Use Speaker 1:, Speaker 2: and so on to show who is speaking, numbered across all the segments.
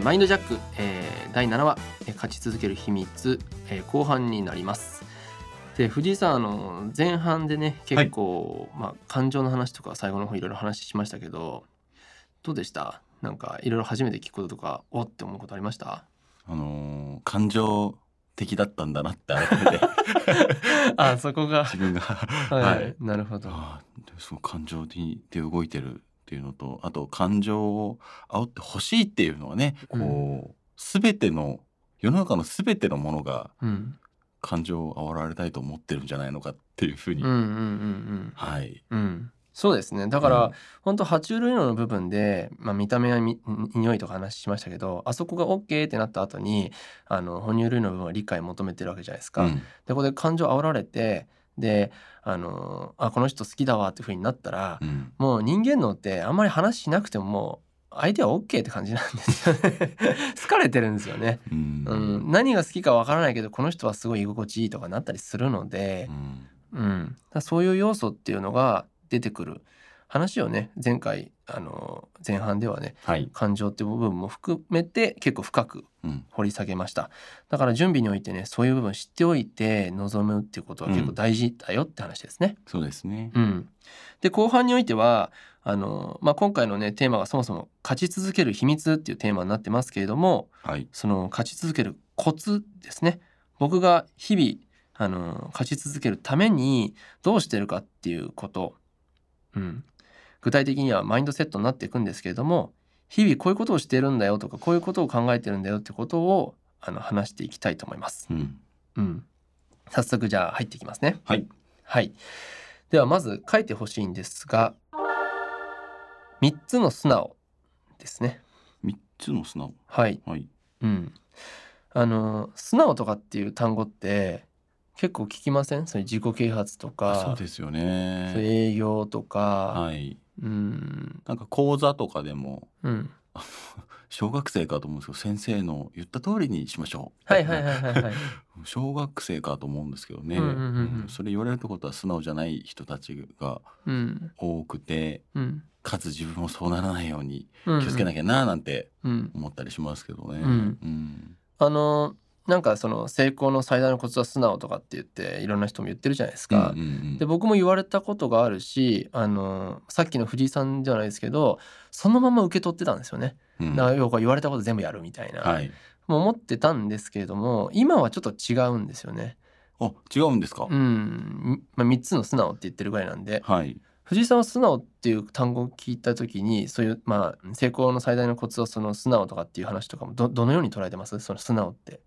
Speaker 1: ーマインドジャック、えー第7話、えー勝ち続ける秘密、えー後半になります。で藤井さんあの前半でね結構、まあ、感情の話とか最後の方いろいろ話しましたけどどうでした？なんかいろいろ初めて聞くこととかおって思うことありました？
Speaker 2: あのー感情的だったんだなって改めて。
Speaker 1: あそこが。
Speaker 2: 自分が。
Speaker 1: はい、
Speaker 2: はい。
Speaker 1: なるほど。
Speaker 2: ああそう感情的で動いてるっていうのとあと感情を煽ってほしいっていうのはねこう、全ての世の中の全てのものが
Speaker 1: うん。
Speaker 2: 感情を煽られたいと思ってるんじゃないのかっていうふうに、
Speaker 1: うんうんうん
Speaker 2: はい、
Speaker 1: うん。うんそうですね。だから、
Speaker 2: うん。
Speaker 1: 本当爬虫類の部分で、まあ、見た目やみ匂いとか話しましたけどあそこが OK ってなった後にあの哺乳類の部分は理解求めてるわけじゃないですか。
Speaker 2: うん。
Speaker 1: でここで感情煽られてであのあこの人好きだわっていう風になったら、
Speaker 2: うん。
Speaker 1: もう人間脳ってあんまり話しなくてももう相手は OK って感じなんですよね。好かれてるんですよね、
Speaker 2: うん。
Speaker 1: うん、何が好きかわからないけどこの人はすごい居心地いいとかなったりするので
Speaker 2: う、ん。
Speaker 1: うん、そういう要素っていうのが出てくる話をね前回あの前半ではね
Speaker 2: はい、
Speaker 1: 感情って部分も含めて結構深く
Speaker 2: うん。
Speaker 1: 掘り下げました。だから準備においてねそういう部分知っておいて臨むっていうことは結構大事だよって話ですね。
Speaker 2: そうですね。
Speaker 1: うん。で後半においてはあの、まあ、今回のねテーマがそもそも「勝ち続ける秘密」っていうテーマになってますけれども
Speaker 2: はい、
Speaker 1: その勝ち続けるコツですね。僕が日々あの勝ち続けるためにどうしてるかっていうこと、うん、具体的にはマインドセットになっていくんですけれども日々こういうことをしてるんだよとかこういうことを考えてるんだよってことをあの話していきたいと思います。
Speaker 2: うん、
Speaker 1: うん、早速じゃあ入っていきますね。
Speaker 2: はい、
Speaker 1: はい。ではまず書いてほしいんですが3つの素直ですね。
Speaker 2: 三つの素直。
Speaker 1: はい。
Speaker 2: はい、
Speaker 1: うん。あの素直とかっていう単語って結構聞きません？そういう自己啓発と
Speaker 2: あ
Speaker 1: か
Speaker 2: そうですよね。
Speaker 1: 営業とか、
Speaker 2: はい、
Speaker 1: うん。
Speaker 2: なんか講座とかでも
Speaker 1: うん。
Speaker 2: 小学生かと思うんですけど先生の言った通りにしましょう。
Speaker 1: はいはいはいはいはい。
Speaker 2: 小学生かと思うんですけどね、
Speaker 1: うんうんうんうん。
Speaker 2: うん。それ言われるってことは素直じゃない人たちが
Speaker 1: うん。
Speaker 2: 多くて
Speaker 1: うん。
Speaker 2: かつ自分もそうならないように
Speaker 1: うん
Speaker 2: 気をつけなきゃななんて
Speaker 1: うん。
Speaker 2: 思ったりしますけどね。
Speaker 1: うん。
Speaker 2: うん。
Speaker 1: あのなんかその成功の最大のコツは素直とかって言っていろんな人も言ってるじゃないですか。で僕も言われたことがあるしあのさっきの藤井さんじゃないですけどそのまま受け取ってたんですよね。
Speaker 2: うん
Speaker 1: だから要は言われたこと全部やるみたいな、
Speaker 2: はい。
Speaker 1: もう思ってたんですけれども今はちょっと違うんですよね。
Speaker 2: あ違うんですか？
Speaker 1: うん、まあ、3つの素直って言ってるぐらいなんで
Speaker 2: はい。
Speaker 1: 藤井さんは素直っていう単語を聞いた時にそういう、まあ、成功の最大のコツはその素直とかっていう話とかもどどのように捉えてます？その素直って。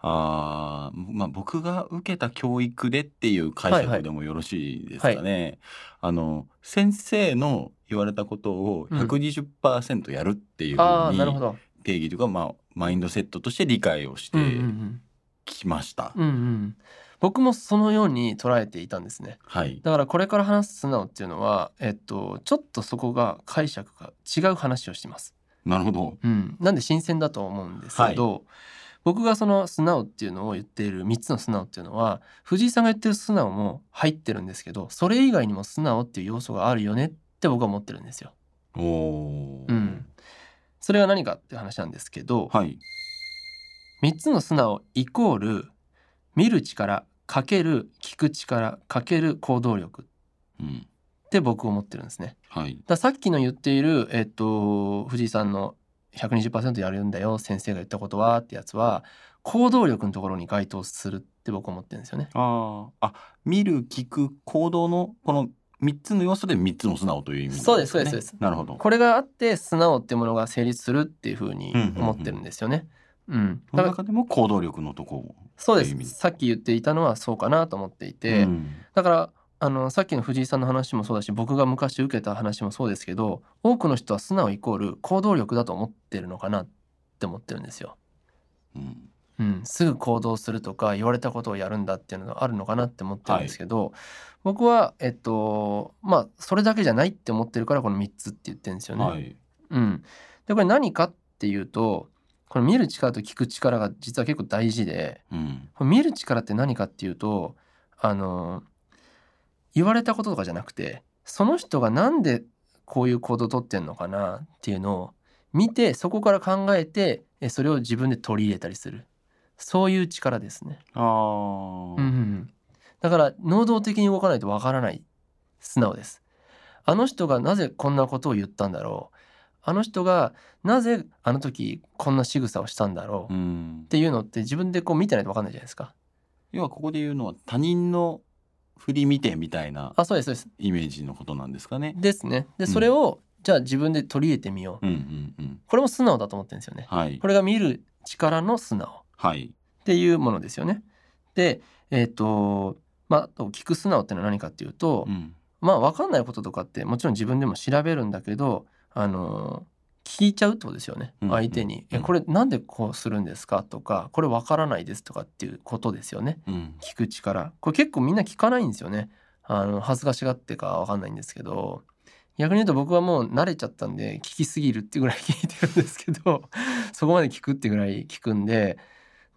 Speaker 2: あーまあ僕が受けた教育でっていう解
Speaker 1: はいはい
Speaker 2: 釈でもよろしいですかね。あの先生の言われたことを
Speaker 1: うん
Speaker 2: 120%やるっていうふ
Speaker 1: あ
Speaker 2: うに
Speaker 1: あなるほど。
Speaker 2: 定義というか、まあ、マインドセットとして理解をして
Speaker 1: うんうんうん
Speaker 2: きました。
Speaker 1: うんうん、僕もそのように捉えていたんですね。
Speaker 2: はい。
Speaker 1: だからこれから話す素直っていうのは、えっと、ちょっとそこが解釈が違う話をしています。
Speaker 2: なるほど。
Speaker 1: うん、なんで新鮮だと思うんですけど、僕がその素直っていうのを言っている3つの素直っていうのは藤井さんが言ってる素直も入ってるんですけどそれ以外にも素直っていう要素があるよねって僕は思ってるんですよ。
Speaker 2: お。
Speaker 1: うん、それは何かっていう話なんですけど、
Speaker 2: はい。
Speaker 1: 3つの素直イコール見る力かける聞く力かける行動力
Speaker 2: うん。
Speaker 1: って僕思ってるんですね。
Speaker 2: はい。
Speaker 1: ださっきの言っている、えっと、藤井さんの120%やるんだよ先生が言ったことはってやつは行動力のところに該当するって僕思ってるんですよね。
Speaker 2: ああ。あ、見る、聞く、行動のこの三つの要素で三つの素直という意味ね
Speaker 1: そうですそうですそうです
Speaker 2: なるほど。
Speaker 1: これがあって素直っていうものが成立するっていうふうに思ってるんですよね。うん、
Speaker 2: そ
Speaker 1: だから
Speaker 2: の中でも行動力のとこ
Speaker 1: そうですさっき言っていたのはそうかなと思っていて、
Speaker 2: うん
Speaker 1: だからあのさっきの藤井さんの話もそうだし僕が昔受けた話もそうですけど多くの人は素直イコール行動力だと思ってるのかなって思ってるんですよ。
Speaker 2: うん
Speaker 1: うん、すぐ行動するとか言われたことをやるんだっていうのがあるのかなって思ってるんですけど、僕はえっとまあそれだけじゃないって思ってるからこの3つって言ってるんですよね。
Speaker 2: はい。
Speaker 1: うん、でこれ何かっていうとこの見る力と聞く力が実は結構大事で
Speaker 2: うん。
Speaker 1: 見る力って何かっていうとあの言われたこととかじゃなくてその人がなんでこういう行動をとってんのかなっていうのを見てそこから考えてえそれを自分で取り入れたりする。そういう力ですね。
Speaker 2: あー。
Speaker 1: うんうんうん。だから能動的に動かないとわからない。素直です。あの人がなぜこんなことを言ったんだろう。あの人がなぜあの時こんな仕草をしたんだろう、っ
Speaker 2: うん。
Speaker 1: ていうのって自分でこう見てないとわかんないじゃないですか。
Speaker 2: 要はここで言うのは他人の振り見てみたいな
Speaker 1: あそうですそうです。
Speaker 2: イメージのことなんですかね。
Speaker 1: ですね。で
Speaker 2: うん
Speaker 1: それを、じゃあ自分で取り入れてみよう。
Speaker 2: うんうんうん。
Speaker 1: これも素直だと思ってるんですよね。
Speaker 2: はい
Speaker 1: これが見る力の素直
Speaker 2: はい。
Speaker 1: っていうものですよね。でえっ、とまあ聞く素直ってのは何かっていうと、
Speaker 2: うん
Speaker 1: まあ分かんないこととかってもちろん自分でも調べるんだけどあの聞いちゃうってことですよね
Speaker 2: うん。
Speaker 1: 相手に「
Speaker 2: うん。
Speaker 1: えこれなんでこうするんですか?」とか「これ分からないです」とかっていうことですよね
Speaker 2: うん。
Speaker 1: 聞く力。これ結構みんな聞かないんですよね。あの恥ずかしがってか分かんないんですけど。逆に言うと僕はもう慣れちゃったんで聞きすぎるってぐらい聞いてるんですけど そこまで聞くってぐらい聞くんで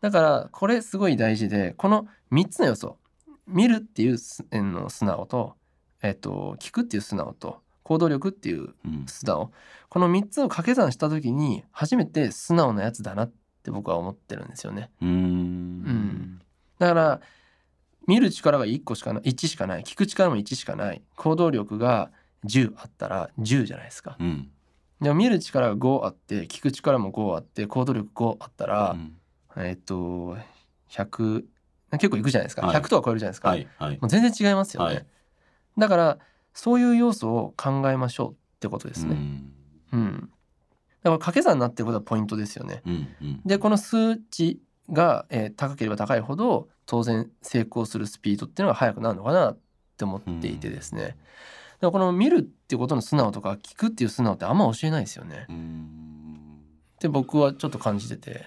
Speaker 1: だからこれすごい大事でこの3つの要素見るっていうの素直と,、えっと聞くっていう素直と行動力っていう
Speaker 2: うん。
Speaker 1: 素直。この3つを掛け算した時に初めて素直なやつだなって僕は思ってるんですよね。
Speaker 2: うーん。
Speaker 1: だから見る力が1個しかない1しかない。聞く力も1しかない。行動力が10あったら10じゃないですか。
Speaker 2: うん。
Speaker 1: でも見る力が5あって聞く力も5あって行動力5あったら、
Speaker 2: うん。
Speaker 1: えっと100結構いくじゃないですか、
Speaker 2: はい。
Speaker 1: 100とは超えるじゃないですか、
Speaker 2: はい。はい。
Speaker 1: もう全然違いますよね、
Speaker 2: はい。
Speaker 1: だからそういう要素を考えましょうってことですね。
Speaker 2: うん
Speaker 1: うん、だから掛け算になってることはポイントですよね。
Speaker 2: うんうん
Speaker 1: でこの数値が、えー高ければ高いほど当然成功するスピードっていうのが速くなるのかなって思っていてですね。だからこの見るっていうことの素直とか聞くっていう素直ってあんま教えないですよね。
Speaker 2: うーん
Speaker 1: って僕はちょっと感じてて。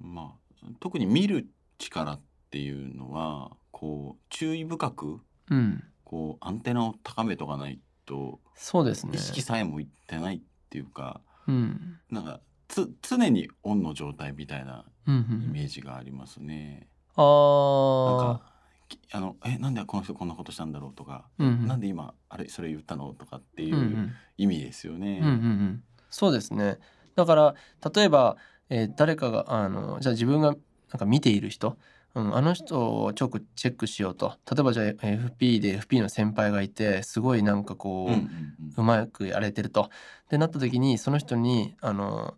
Speaker 2: まあ特に見る力っていうのはこう注意深く
Speaker 1: うん、
Speaker 2: こうアンテナを高めとかないと
Speaker 1: そうですね。
Speaker 2: 意。識さえもいってないっていうか
Speaker 1: うん、
Speaker 2: なんかつ常にオンの状態みたいな
Speaker 1: うん、う
Speaker 2: イ
Speaker 1: ん
Speaker 2: メージがありますね。
Speaker 1: あ
Speaker 2: なん
Speaker 1: あ
Speaker 2: かきあのえなんでこの人こんなことしたんだろうとか、
Speaker 1: うんうん。
Speaker 2: なんで今あれそれ言ったのとかってい
Speaker 1: うんう
Speaker 2: うん。意味ですよね。
Speaker 1: うんうんうん、そうですね。だから例えば、えー誰かがあのじゃあ自分がなんか見ている人、うん、あの人をちょくチェックしようと。例えばじゃあ FP で FP の先輩がいてすごいなんかこう、
Speaker 2: うん
Speaker 1: う
Speaker 2: うん。
Speaker 1: まくやれてると。でなった時にその人にあの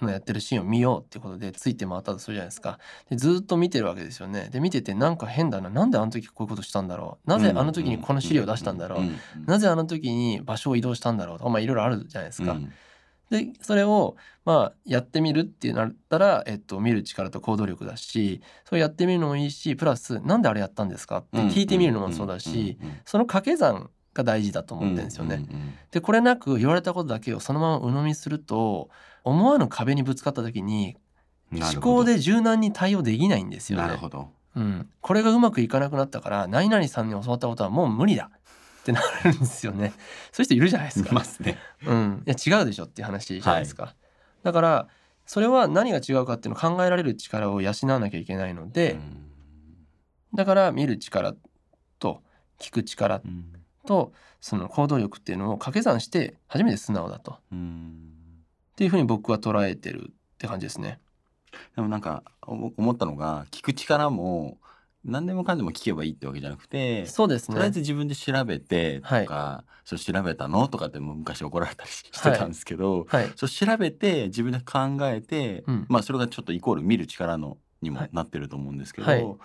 Speaker 1: のやってるシーンを見ようってことでついて回ったとするじゃないですか。でずっと見てるわけですよね。で見ててなんか変だな。なんであの時こういうことしたんだろう。なぜあの時にこの資料を出したんだろう、
Speaker 2: んん
Speaker 1: なぜあの時に場所を移動したんだろうと。かまあいろいろあるじゃないですか。
Speaker 2: うん
Speaker 1: でそれをまあやってみるってなったら、えっと、見る力と行動力だしそうやってみるのもいいしプラスなんであれやったんですか？って聞いてみるのもそうだし、その掛け算が大事だと思ってるんですよね。でこれなく言われたことだけをそのまま鵜呑みすると思わぬ壁にぶつかった時に思考で柔軟に対応できないんですよね。
Speaker 2: なるほど。
Speaker 1: うん、これがうまくいかなくなったから何々さんに教わったことはもう無理だってなるんですよね。そういう人いるじゃないですか。
Speaker 2: いますね。
Speaker 1: うん、いや違うでしょっていう話じゃないですか、だからそれは何が違うかっていうのを考えられる力を養わなきゃいけないので、だから見る力と聞く力とその行動力っていうのを掛け算して初めて素直だとっ
Speaker 2: うん
Speaker 1: ていうふうに僕は捉えてるって感じですね。
Speaker 2: でもなんかお思ったのが聞く力も何でもかんでも聞けばいいってわけじゃなくて、
Speaker 1: そうですね。
Speaker 2: とりあえず自分で調べてとか、それ調べたのとかって昔怒られたりしてたんですけど、
Speaker 1: はい。
Speaker 2: そう調べて自分で考えて、
Speaker 1: うん。
Speaker 2: まあそれがちょっとイコール見る力のにも
Speaker 1: はい。
Speaker 2: なってると思うんですけど、
Speaker 1: はい。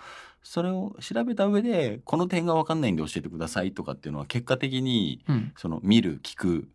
Speaker 2: それを調べた上でこの点が分かんないんで教えてくださいとかっていうのは結果的に
Speaker 1: うん、
Speaker 2: その見る聞く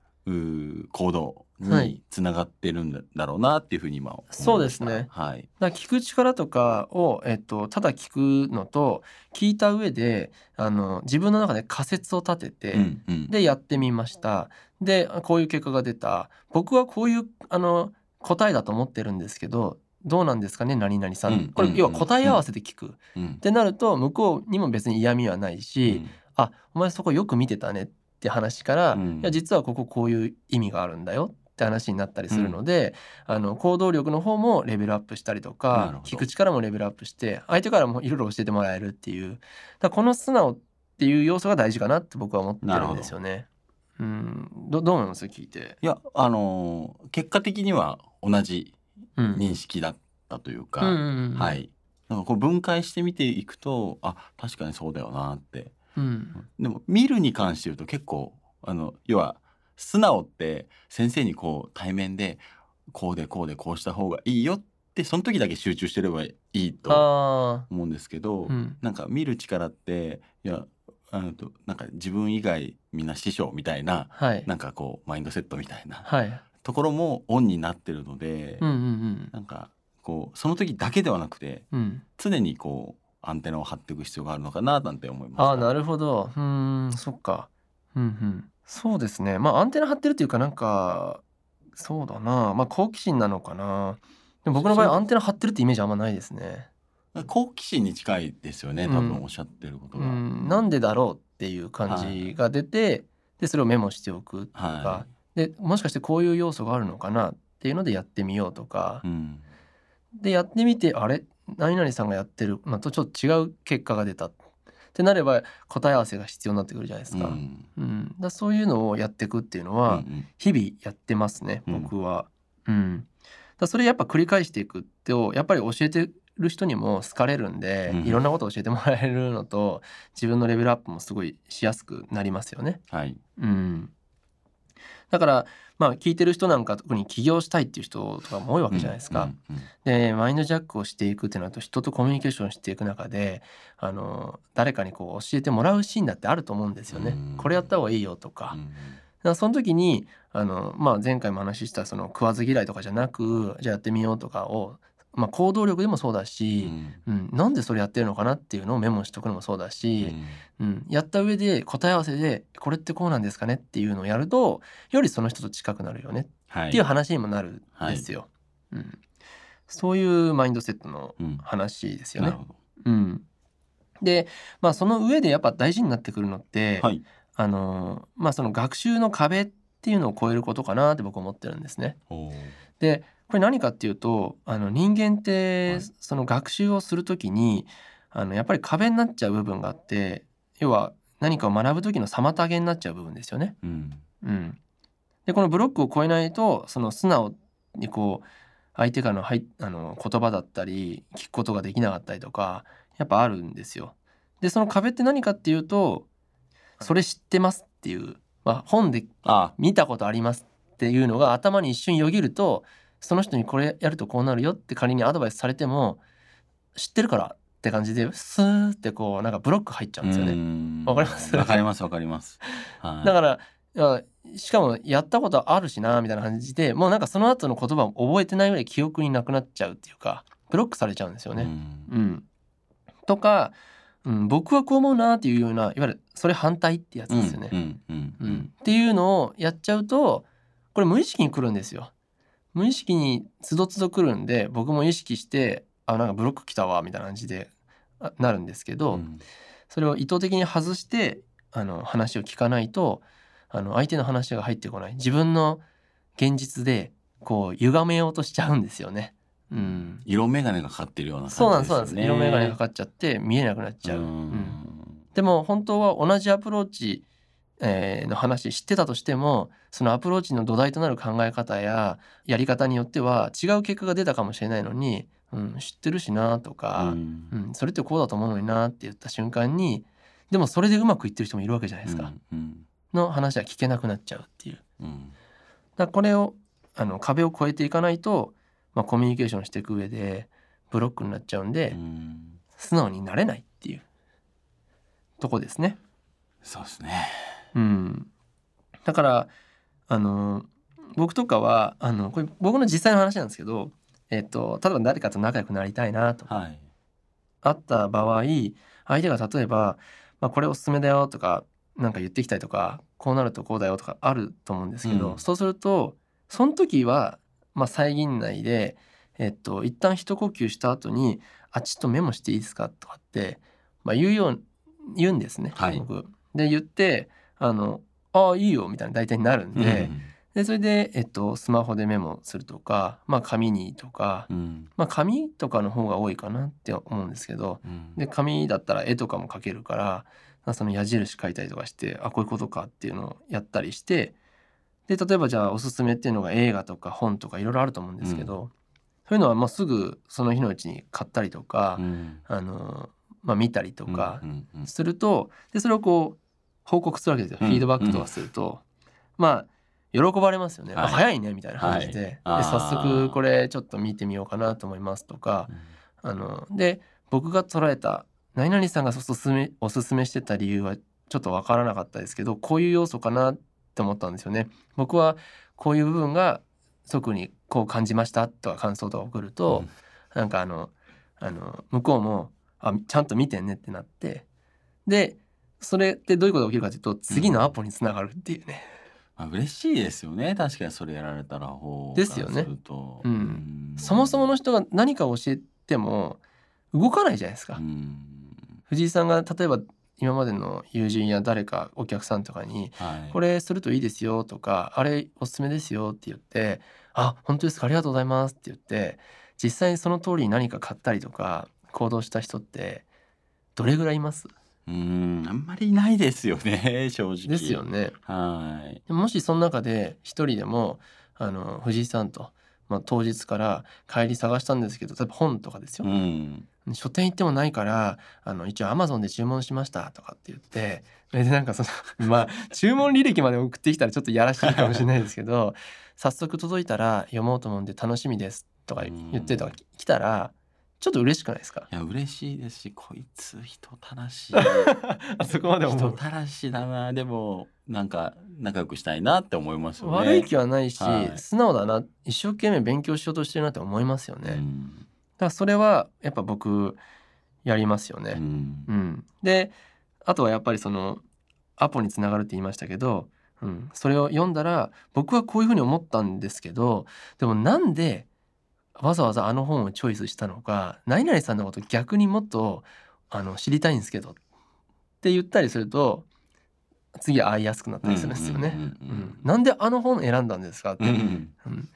Speaker 2: 行動
Speaker 1: はい
Speaker 2: につながってるんだろうなっていうふうに今思いました。
Speaker 1: そうですね。
Speaker 2: はい。
Speaker 1: だ聞く力とかを、えっと、ただ聞くのと聞いた上であの自分の中で仮説を立てて、
Speaker 2: うんうん。
Speaker 1: でやってみました。でこういう結果が出た。僕はこういうあの答えだと思ってるんですけどどうなんですかね何々さん、
Speaker 2: うん
Speaker 1: これ
Speaker 2: うん。
Speaker 1: 要は答え合わせで聞く、っ
Speaker 2: うん。
Speaker 1: てなると向こうにも別に嫌味はないし、あお前そこよく見てたねって話から、
Speaker 2: うん。
Speaker 1: いや実はこここういう意味があるんだよって話になったりするので、あの行動力の方もレベルアップしたりとか聞く力もレベルアップして相手からもいろいろ教えてもらえるっていう。だこの素直っていう要素が大事かなって僕は思ってるんですよね。うん、どどう思います？聞いて。
Speaker 2: いやあのー結果的には同じ
Speaker 1: うん
Speaker 2: 認識だったというか、
Speaker 1: うんうんうん
Speaker 2: はい。なんかこう分解して見ていくとあ確かにそうだよなって。
Speaker 1: うん。
Speaker 2: でも見るに関して言うと結構あの要は素直って先生にこう対面でこうでこうでこうした方がいいよってその時だけ集中してればいいと
Speaker 1: あ
Speaker 2: 思うんですけど、
Speaker 1: あ、うん、
Speaker 2: なんか見る力っていやあのとなんか自分以外みんな師匠みたいな
Speaker 1: はい
Speaker 2: なんかこうマインドセットみたいな
Speaker 1: はい。
Speaker 2: ところもオンになってるので、
Speaker 1: うんうん
Speaker 2: なんかこうその時だけではなくて
Speaker 1: うんうん。
Speaker 2: 常にこうアンテナを張っていく必要があるのかななんて思います。
Speaker 1: ああなるほど。うーんそっか。うんうん。そうですね。まあアンテナ張ってるっていうかなんかそうだな。まあ好奇心なのかな。でも僕の場合アンテナ張ってるってイメージあんまないですね。
Speaker 2: 好奇心に近いですよね多
Speaker 1: うん
Speaker 2: 分おっしゃってること
Speaker 1: う
Speaker 2: が。
Speaker 1: んなんでだろうっていう感じが出て、でそれをメモしておくとか、
Speaker 2: は
Speaker 1: でもしかしてこういう要素があるのかなっていうのでやってみようとか
Speaker 2: い、うん
Speaker 1: でやってみてあれ？何々さんがやってるのとちょっと違う結果が出たってなれば答え合わせが必要になってくるじゃないですか。
Speaker 2: うん。
Speaker 1: うん、だそういうのをやっていくっていうの
Speaker 2: うん
Speaker 1: は日々やってますね、
Speaker 2: うん。
Speaker 1: 僕は。うん、だそれやっぱ繰り返していくとやっぱり教えてる人にも好かれるんで、
Speaker 2: うん。
Speaker 1: いろんなことを教えてもらえるのと自分のレベルアップもすごいしやすくなりますよね。
Speaker 2: はい。
Speaker 1: うん、だからまあ聞いてる人なんか特に起業したいっていう人とかも多いわけじゃないですか。
Speaker 2: うんうん
Speaker 1: でマインドジャックをしていくってなると人とコミュニケーションしていく中であの誰かにこう教えてもらうシーンだってあると思うんですよね。
Speaker 2: うん
Speaker 1: これやった方がいいよとか。
Speaker 2: うん
Speaker 1: だからその時にあの、まあ、前回も話したその食わず嫌いとかじゃなくじゃあやってみようとかを、まあ、行動力でもそうだ
Speaker 2: う
Speaker 1: し、
Speaker 2: ん。
Speaker 1: うん。なんでそれやってるのかなっていうのをメモしとくのもそうだ
Speaker 2: う
Speaker 1: し、
Speaker 2: ん。
Speaker 1: うん。やった上で答え合わせでこれってこうなんですかねっていうのをやるとよりその人と近くなるよね
Speaker 2: はい。
Speaker 1: っていう話にもなるんですよ。うん、そういうマインドセットの
Speaker 2: うん。
Speaker 1: 話ですよね。
Speaker 2: なる。ほど。
Speaker 1: うん、で、まあ、その上でやっぱ大事になってくるのって、
Speaker 2: はい。
Speaker 1: あのまあ、その学習の壁っていうのを超えることかなって僕思ってるんですね。でこれ何かっていうとあの人間って
Speaker 2: はい。
Speaker 1: その学習をする時にあのやっぱり壁になっちゃう部分があって要は何かを学ぶ時の妨げになっちゃう部分ですよね。
Speaker 2: うん。
Speaker 1: うん、でこのブロックを超えないとその素直にこう相手からのはいあの言葉だったり聞くことができなかったりとかやっぱあるんですよ。でその壁って何かっていうとそれ知ってますっていう、まあ、本で
Speaker 2: あ。
Speaker 1: 見たことありますっていうのが頭に一瞬よぎるとその人にこれやるとこうなるよって仮にアドバイスされても知ってるからって感じでスーってこうなんかブロック入っちゃうんですよね。
Speaker 2: ね
Speaker 1: わかります？
Speaker 2: わかりますわかります。はい
Speaker 1: だからしかもやったことあるしなみたいな感じでもうなんかその後の言葉を覚えてないぐらい記憶になくなっちゃうっていうかブロックされちゃうんですよね。
Speaker 2: うん
Speaker 1: うんとか、うん、僕はこう思うなっていうようないわゆるそれ反対ってやつですよね。っていうのをやっちゃうとこれ無意識に来るんですよ。無意識につどつど来るんで僕も意識してあなんかブロック来たわみたいな感じであなるんですけど、
Speaker 2: うん
Speaker 1: それを意図的に外してあの話を聞かないとあの相手の話が入ってこない自分の現実でこう歪めようとしちゃうんですよね。うん、
Speaker 2: 色眼鏡がかかってるような感じです
Speaker 1: そう。なんですそうなんです色眼鏡かかっちゃって見えなくなっちゃう。
Speaker 2: う
Speaker 1: うん
Speaker 2: ん
Speaker 1: でも本当は同じアプローチ、えーの話知ってたとしてもそのアプローチの土台となる考え方ややり方によっては違う結果が出たかもしれないのに、うん、知ってるしなとか、
Speaker 2: うん
Speaker 1: うんそれってこうだと思うのになって言った瞬間にでもそれでうまくいってる人もいるわけじゃないですか、
Speaker 2: うん
Speaker 1: の話は聞けなくなっちゃうっていう。だか
Speaker 2: うん
Speaker 1: らこれをあの壁を越えていかないと、まあ、コミュニケーションしていく上でブロックになっちゃうんで、
Speaker 2: うん
Speaker 1: 素直になれないっていうとこですね。
Speaker 2: そうですね。
Speaker 1: うん、だからあの僕とかはあのこれ僕の実際の話なんですけど、えっと、例えば誰かと仲良くなりたいなとか
Speaker 2: はい。
Speaker 1: あった場合相手が例えば、まあ、これおすすめだよとかなんか言ってきたりとかこうなるとこうだよとかあると思うんですけど、
Speaker 2: うん
Speaker 1: そうするとその時は、まあ、遮んないで、えっと、一旦一呼吸した後に「あちょっとメモしていいですか?」とかって、まあ、言うよう言うんですね、
Speaker 2: はい
Speaker 1: 僕。で言って「あのああいいよ」みたいな大体になるんで,、でそれで、えっと、スマホでメモするとか、まあ、紙にとか、
Speaker 2: うん。
Speaker 1: まあ、紙とかの方が多いかなって思うんですけど
Speaker 2: うん。
Speaker 1: で紙だったら絵とかも描けるからまあその矢印書いたりとかしてあこういうことかっていうのをやったりしてで例えばじゃあおすすめっていうのが映画とか本とかいろいろあると思うんですけど、そういうのはもうすぐその日のうちに買ったりとか、
Speaker 2: うん。
Speaker 1: あのまあ、見たりとか
Speaker 2: うんうん。
Speaker 1: するとでそれをこう報告するわけですよ、
Speaker 2: うん。
Speaker 1: フィードバックとかすると、まあ喜ばれますよね、
Speaker 2: はい。
Speaker 1: あ早いねみたいな感じで,、
Speaker 2: はい。
Speaker 1: で早速これちょっと見てみようかなと思いますとか。あので僕が捉えた何々さんがおすすめおすすめしてた理由はちょっと分からなかったですけどこういう要素かなって思ったんですよね。僕はこういう部分が特にこう感じましたとか感想とか送ると、なんかあのあの向こうもあちゃんと見てねってなって。でそれってどういうことが起きるかというと次のアポにつながるっていうね、
Speaker 2: まあ嬉しいですよね。確かにそれやられたら方
Speaker 1: ですよね。うん。
Speaker 2: うん。
Speaker 1: そもそもの人が何かを教えても動かないじゃないですか。
Speaker 2: うん。
Speaker 1: 藤井さんが例えば今までの友人や誰かお客さんとかに
Speaker 2: はい。
Speaker 1: これするといいですよとかあれおすすめですよって言ってあ本当ですか？ありがとうございますって言って実際にその通りに何か買ったりとか行動した人ってどれぐらいいます？
Speaker 2: うんあんまりいないですよね 正直。
Speaker 1: ですよね。
Speaker 2: はい。
Speaker 1: でもしその中で一人でもあの藤井さんと、まあ、当日から帰り探したんですけど例えば本とかですよ、
Speaker 2: うん。
Speaker 1: 書店行ってもないからあの一応アマゾンで注文しましたとかって言ってそれでなんかその まあ注文履歴まで送ってきたらちょっとやらしいかもしれないですけど早速届いたら読もうと思うんで楽しみですとか言ってとか来たらちょっと嬉しくないですか？
Speaker 2: いや嬉しいですしこいつ人たらしい。
Speaker 1: あそこまで思
Speaker 2: 人
Speaker 1: う。
Speaker 2: たらしだな。でもなんか仲良くしたいなって思いますよね。
Speaker 1: 悪い気はないし、
Speaker 2: はい。
Speaker 1: 素直だな。一生懸命勉強しようとしてるなって思いますよね、だか
Speaker 2: うん
Speaker 1: らそれはやっぱ僕やりますよね、
Speaker 2: うん。
Speaker 1: うん、であとはやっぱりそのアポにつながるって言いましたけど、うん、それを読んだら僕はこういうふうに思ったんですけどでもなんでわざわざあの本をチョイスしたのか何々さんのこと逆にもっとあの知りたいんですけどって言ったりすると次会いやすくなったりするんですよね。
Speaker 2: うんうんうんうん
Speaker 1: うん。なんであの本選んだんですかって、
Speaker 2: うん
Speaker 1: うん、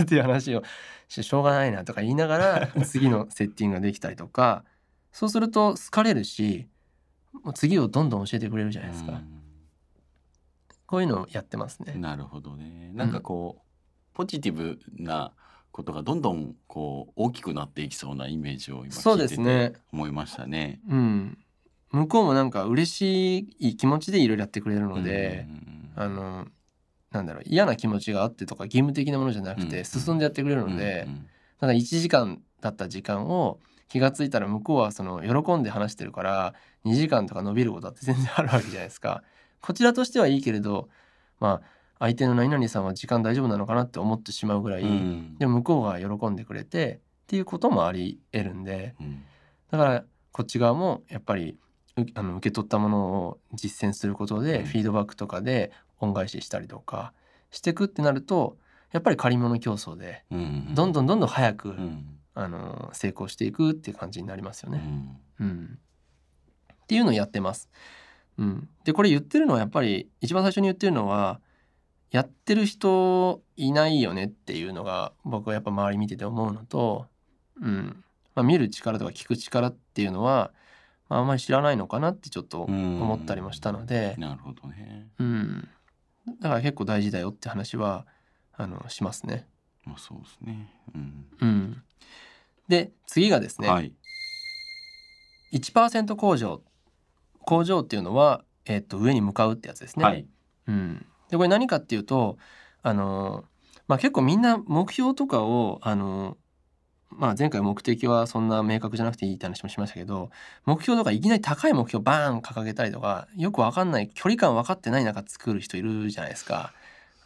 Speaker 1: っていう話を。しょうがないなとか言いながら 次のセッティングができたりとかそうすると好かれるしもう次をどんどん教えてくれるじゃないですか、こういうのをやってますね。
Speaker 2: うん。なるほどね。なんかこう、ポジティブなことがどんどんこう大きくなっていきそうなイメージを今
Speaker 1: そう
Speaker 2: 聞いて
Speaker 1: ですね。
Speaker 2: て思いましたね。
Speaker 1: うん、向こうもなんか嬉しい気持ちでいろいろやってくれるので
Speaker 2: う、ん
Speaker 1: あのなんだろう嫌な気持ちがあってとか義務的なものじゃなくて
Speaker 2: うん
Speaker 1: 進んでやってくれるので、
Speaker 2: うん
Speaker 1: なんか1時間だった時間を気がついたら向こうはその喜んで話してるから2時間とか伸びることだって全然あるわけじゃないですか。こちらとしてはいいけれどまあ相手の何々さんは時間大丈夫なのかなって思ってしまうぐらい、
Speaker 2: うん。
Speaker 1: でも向こうが喜んでくれてっていうこともあり得るんで
Speaker 2: うん。
Speaker 1: だからこっち側もやっぱりうあの受け取ったものを実践することで、
Speaker 2: うん。
Speaker 1: フィードバックとかで恩返ししたりとかしていくってなるとやっぱり借り物競争で
Speaker 2: うん。
Speaker 1: どんどんどんどん早く、
Speaker 2: うん。
Speaker 1: あの成功していくっていう感じになりますよね。
Speaker 2: うん。
Speaker 1: うん。っていうのをやってます。うん、でこれ言ってるのはやっぱり一番最初に言ってるのはやってる人いないよねっていうのが僕はやっぱ周り見てて思うのと、うんまあ、見る力とか聞く力っていうのは、まあ、あんまり知らないのかなってちょっと思ったりもしたので、
Speaker 2: なるほどね。
Speaker 1: うん、だから結構大事だよって話はあのしますね。
Speaker 2: まあそうですね。うん
Speaker 1: うん、で次がですね、
Speaker 2: はい。
Speaker 1: 1%工場工場っていうのは、えっと上に向かうってやつですね。
Speaker 2: はい。
Speaker 1: うん、でこれ何かっていうとあの、まあ、結構みんな目標とかをあの、まあ、前回目的はそんな明確じゃなくていいって話もしましたけど目標とかいきなり高い目標バーン掲げたりとかよく分かんない距離感分かってない中作る人いるじゃないですか。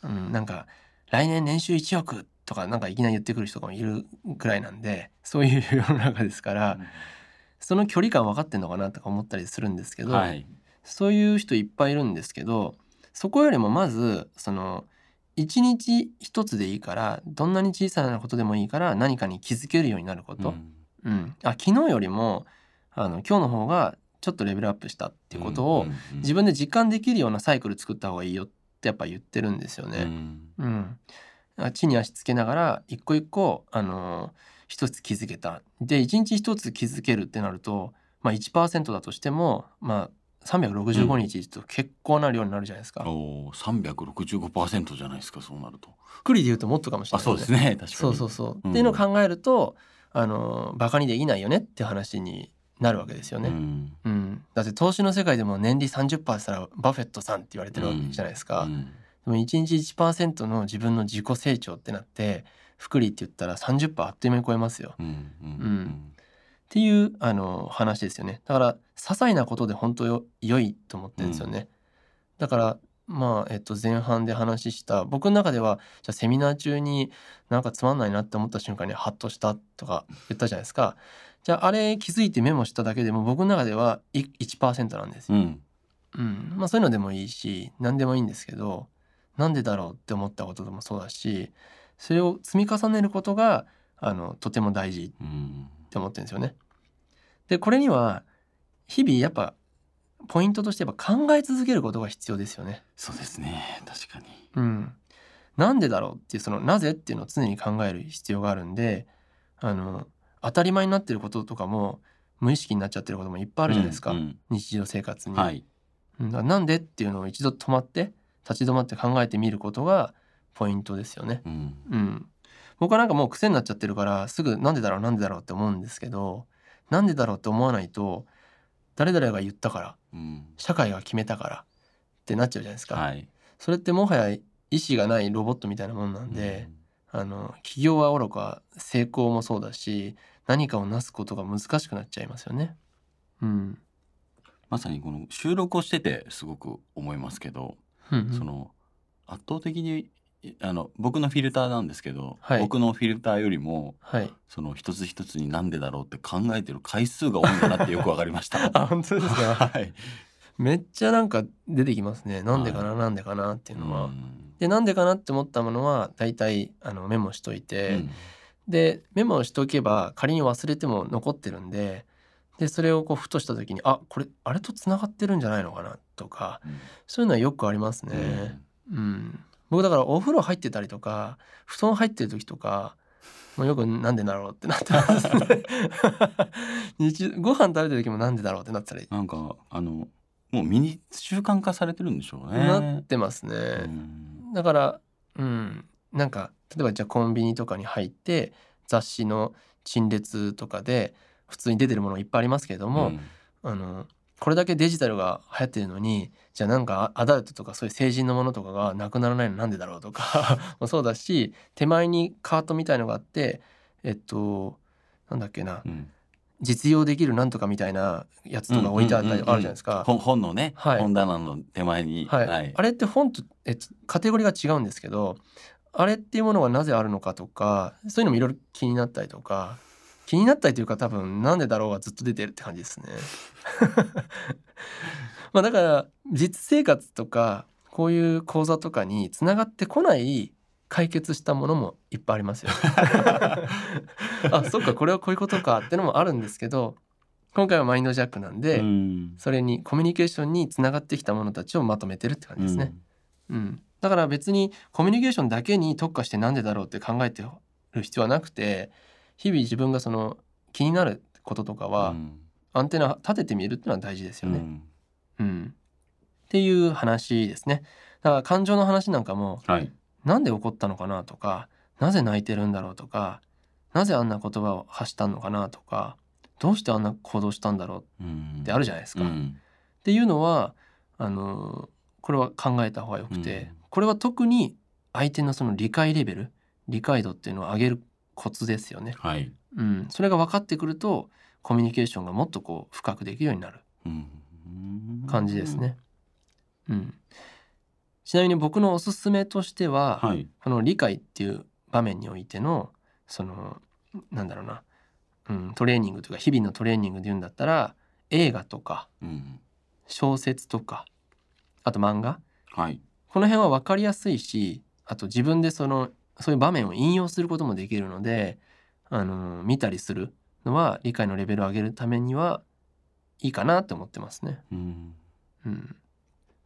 Speaker 1: うん、なんか来年年収1億とかなんかいきなり言ってくる人もいるぐらいなんでそういう世の中ですからその距離感分かってんのかなとか思ったりするんですけど、
Speaker 2: はい。
Speaker 1: そういう人いっぱいいるんですけどそこよりもまずその一日一つでいいからどんなに小さなことでもいいから何かに気づけるようになること、うん。あ昨日よりもあの今日の方がちょっとレベルアップしたっていうことを自分で実感できるようなサイクル作った方がいいよってやっぱ言ってるんですよね。うん、あ地に足つけながら一個一個、あのー一つ気づけた。で一日一つ気づけるってなると、まあ、1%だとしても、まあ、365日と結構な量になるじゃないですか。
Speaker 2: おお、三百六十五パーセントじゃないですか。そうなると。
Speaker 1: くりで言うともっとかもしれ
Speaker 2: あ、
Speaker 1: ない、
Speaker 2: そうです。ね。確かに。
Speaker 1: そうそうそう。
Speaker 2: うん
Speaker 1: っていうのを考えるとあのバカにできないよねって話になるわけですよね。
Speaker 2: うん。
Speaker 1: うん、だって投資の世界でも年利30%したらバフェットさんって言われてるわけじゃないですか。
Speaker 2: うん
Speaker 1: でも1日1%の自分の自己成長ってなって福利って言ったら30%あっという間に超えますよ。
Speaker 2: うんうん
Speaker 1: っていうあの話ですよね。だから些細なことで本当よ良いと思ってるんですよね。だからまあ、えっと、前半で話した僕の中ではじゃあセミナー中になんかつまんないなって思った瞬間にハッとしたとか言ったじゃないですか。じゃああれ気づいてメモしただけでも僕の中ではい1%なんですよ。
Speaker 2: うん。
Speaker 1: うん、まあそういうのでもいいし何でもいいんですけどなんでだろうって思ったことでもそうだしそれを積み重ねることがあのとても大事
Speaker 2: うん。
Speaker 1: って思ってるんですよね。でこれには日々やっぱポイントとしてやっぱ考え続けることが必要ですよね。
Speaker 2: そうですね。確かに。
Speaker 1: うん、なんでだろうっていうそのなぜっていうのを常に考える必要があるんであの当たり前になってることとかも無意識になっちゃってることもいっぱいあるじゃないですか、
Speaker 2: うん
Speaker 1: 日常生活に。
Speaker 2: はい。
Speaker 1: うんだなんでっていうのを一度止まって立ち止まって考えてみることがポイントですよね。
Speaker 2: うん。
Speaker 1: うん、僕はなんかもう癖になっちゃってるからすぐなんでだろうなんでだろうって思うんですけどなんでだろうって思わないと誰々が言ったから
Speaker 2: うん。
Speaker 1: 社会が決めたからってなっちゃうじゃないですか。
Speaker 2: はい。
Speaker 1: それってもはや意思がないロボットみたいなもんなんで、あの起業はおろか成功もそうだし何かをなすことが難しくなっちゃいますよね。うん、
Speaker 2: まさにこの収録をしててすごく思いますけど、
Speaker 1: うんうん
Speaker 2: その圧倒的にあの僕のフィルターなんですけど、
Speaker 1: はい
Speaker 2: 僕のフィルターよりも
Speaker 1: はい。
Speaker 2: その一つ一つになんでだろうって考えてる回数が多いんだなってよくわかりました。
Speaker 1: あ本当ですか？
Speaker 2: はい。
Speaker 1: めっちゃなんか出てきますね。なんでかな、なんでかなっていうのは。
Speaker 2: うん
Speaker 1: でなんでかなって思ったものは大体あのメモしといて、
Speaker 2: うん
Speaker 1: でメモをしておけば仮に忘れても残ってるんででそれをこうふとした時にあこれあれとつながってるんじゃないのかなとかそういうのはよくありますね。うん僕だからお風呂入ってたりとか布団入ってる時とかもうよくなんでだろうってなってますね日ご飯食べてる時もなんでだろうってなったり。
Speaker 2: なんかあのもう身に習慣化されてるんでしょうね。
Speaker 1: なってますね。
Speaker 2: うん。
Speaker 1: だからうん。なんか例えばじゃあコンビニとかに入って雑誌の陳列とかで普通に出てるものいっぱいありますけれども、
Speaker 2: うん。
Speaker 1: あのこれだけデジタルが流行ってるのにじゃあなんかアダルトとかそういう成人のものとかがなくならないのなんでだろうとか。もそうだし手前にカートみたいのがあってえっとなんだっけな。
Speaker 2: うん。
Speaker 1: 実用できるなんとかみたいなやつとか置いてあったりあるじゃないですか。
Speaker 2: 本本のね、
Speaker 1: はい。
Speaker 2: 本棚の手前に、
Speaker 1: はい、あれって本とえっとカテゴリーが違うんですけどあれっていうものがなぜあるのかとかそういうのもいろいろ気になったりとか気になったりというか多分なんでだろうがずっと出てるって感じですね。まあだから実生活とかこういう講座とかにつながってこない解決したものもいっぱいありますよ。あそっかこれはこういうことかってのもあるんですけど今回はマインドジャックなんで、
Speaker 2: うん
Speaker 1: それにコミュニケーションにつながってきたものたちをまとめてるって感じですね。うん、だから別にコミュニケーションだけに特化してなんでだろうって考えてる必要はなくて日々自分がその気になることとか
Speaker 2: うん
Speaker 1: はアンテナ立ててみるっていうのは大事ですよね。
Speaker 2: うん
Speaker 1: うんっていう話ですね。だから感情の話なんかも
Speaker 2: はい。
Speaker 1: なんで怒ったのかなとかなぜ泣いてるんだろうとかなぜあんな言葉を発したのかなとかどうしてあんな行動したんだろう
Speaker 2: っ
Speaker 1: ってあるじゃないですか。
Speaker 2: うん
Speaker 1: っていうのはあのこれは考えた方がよくて、
Speaker 2: うん
Speaker 1: これは特に相手のその理解レベル理解度っていうのを上げるコツですよね。
Speaker 2: はい。
Speaker 1: うん、それが分かってくるとコミュニケーションがもっとこう深くできるようになる
Speaker 2: うん
Speaker 1: 感じです。ね。うん、ちなみに僕のおすすめとしては、
Speaker 2: はい。
Speaker 1: この理解っていう場面においてのそのなんだろうな、うん、トレーニングというか日々のトレーニングで言うんだったら映画とか
Speaker 2: うん
Speaker 1: 小説とかあと漫画
Speaker 2: はい。
Speaker 1: この辺は分かりやすいしあと自分でそのそういう場面を引用することもできるのであの見たりするのは理解のレベルを上げるためにはいいかなって思ってますね。
Speaker 2: うん。
Speaker 1: うん、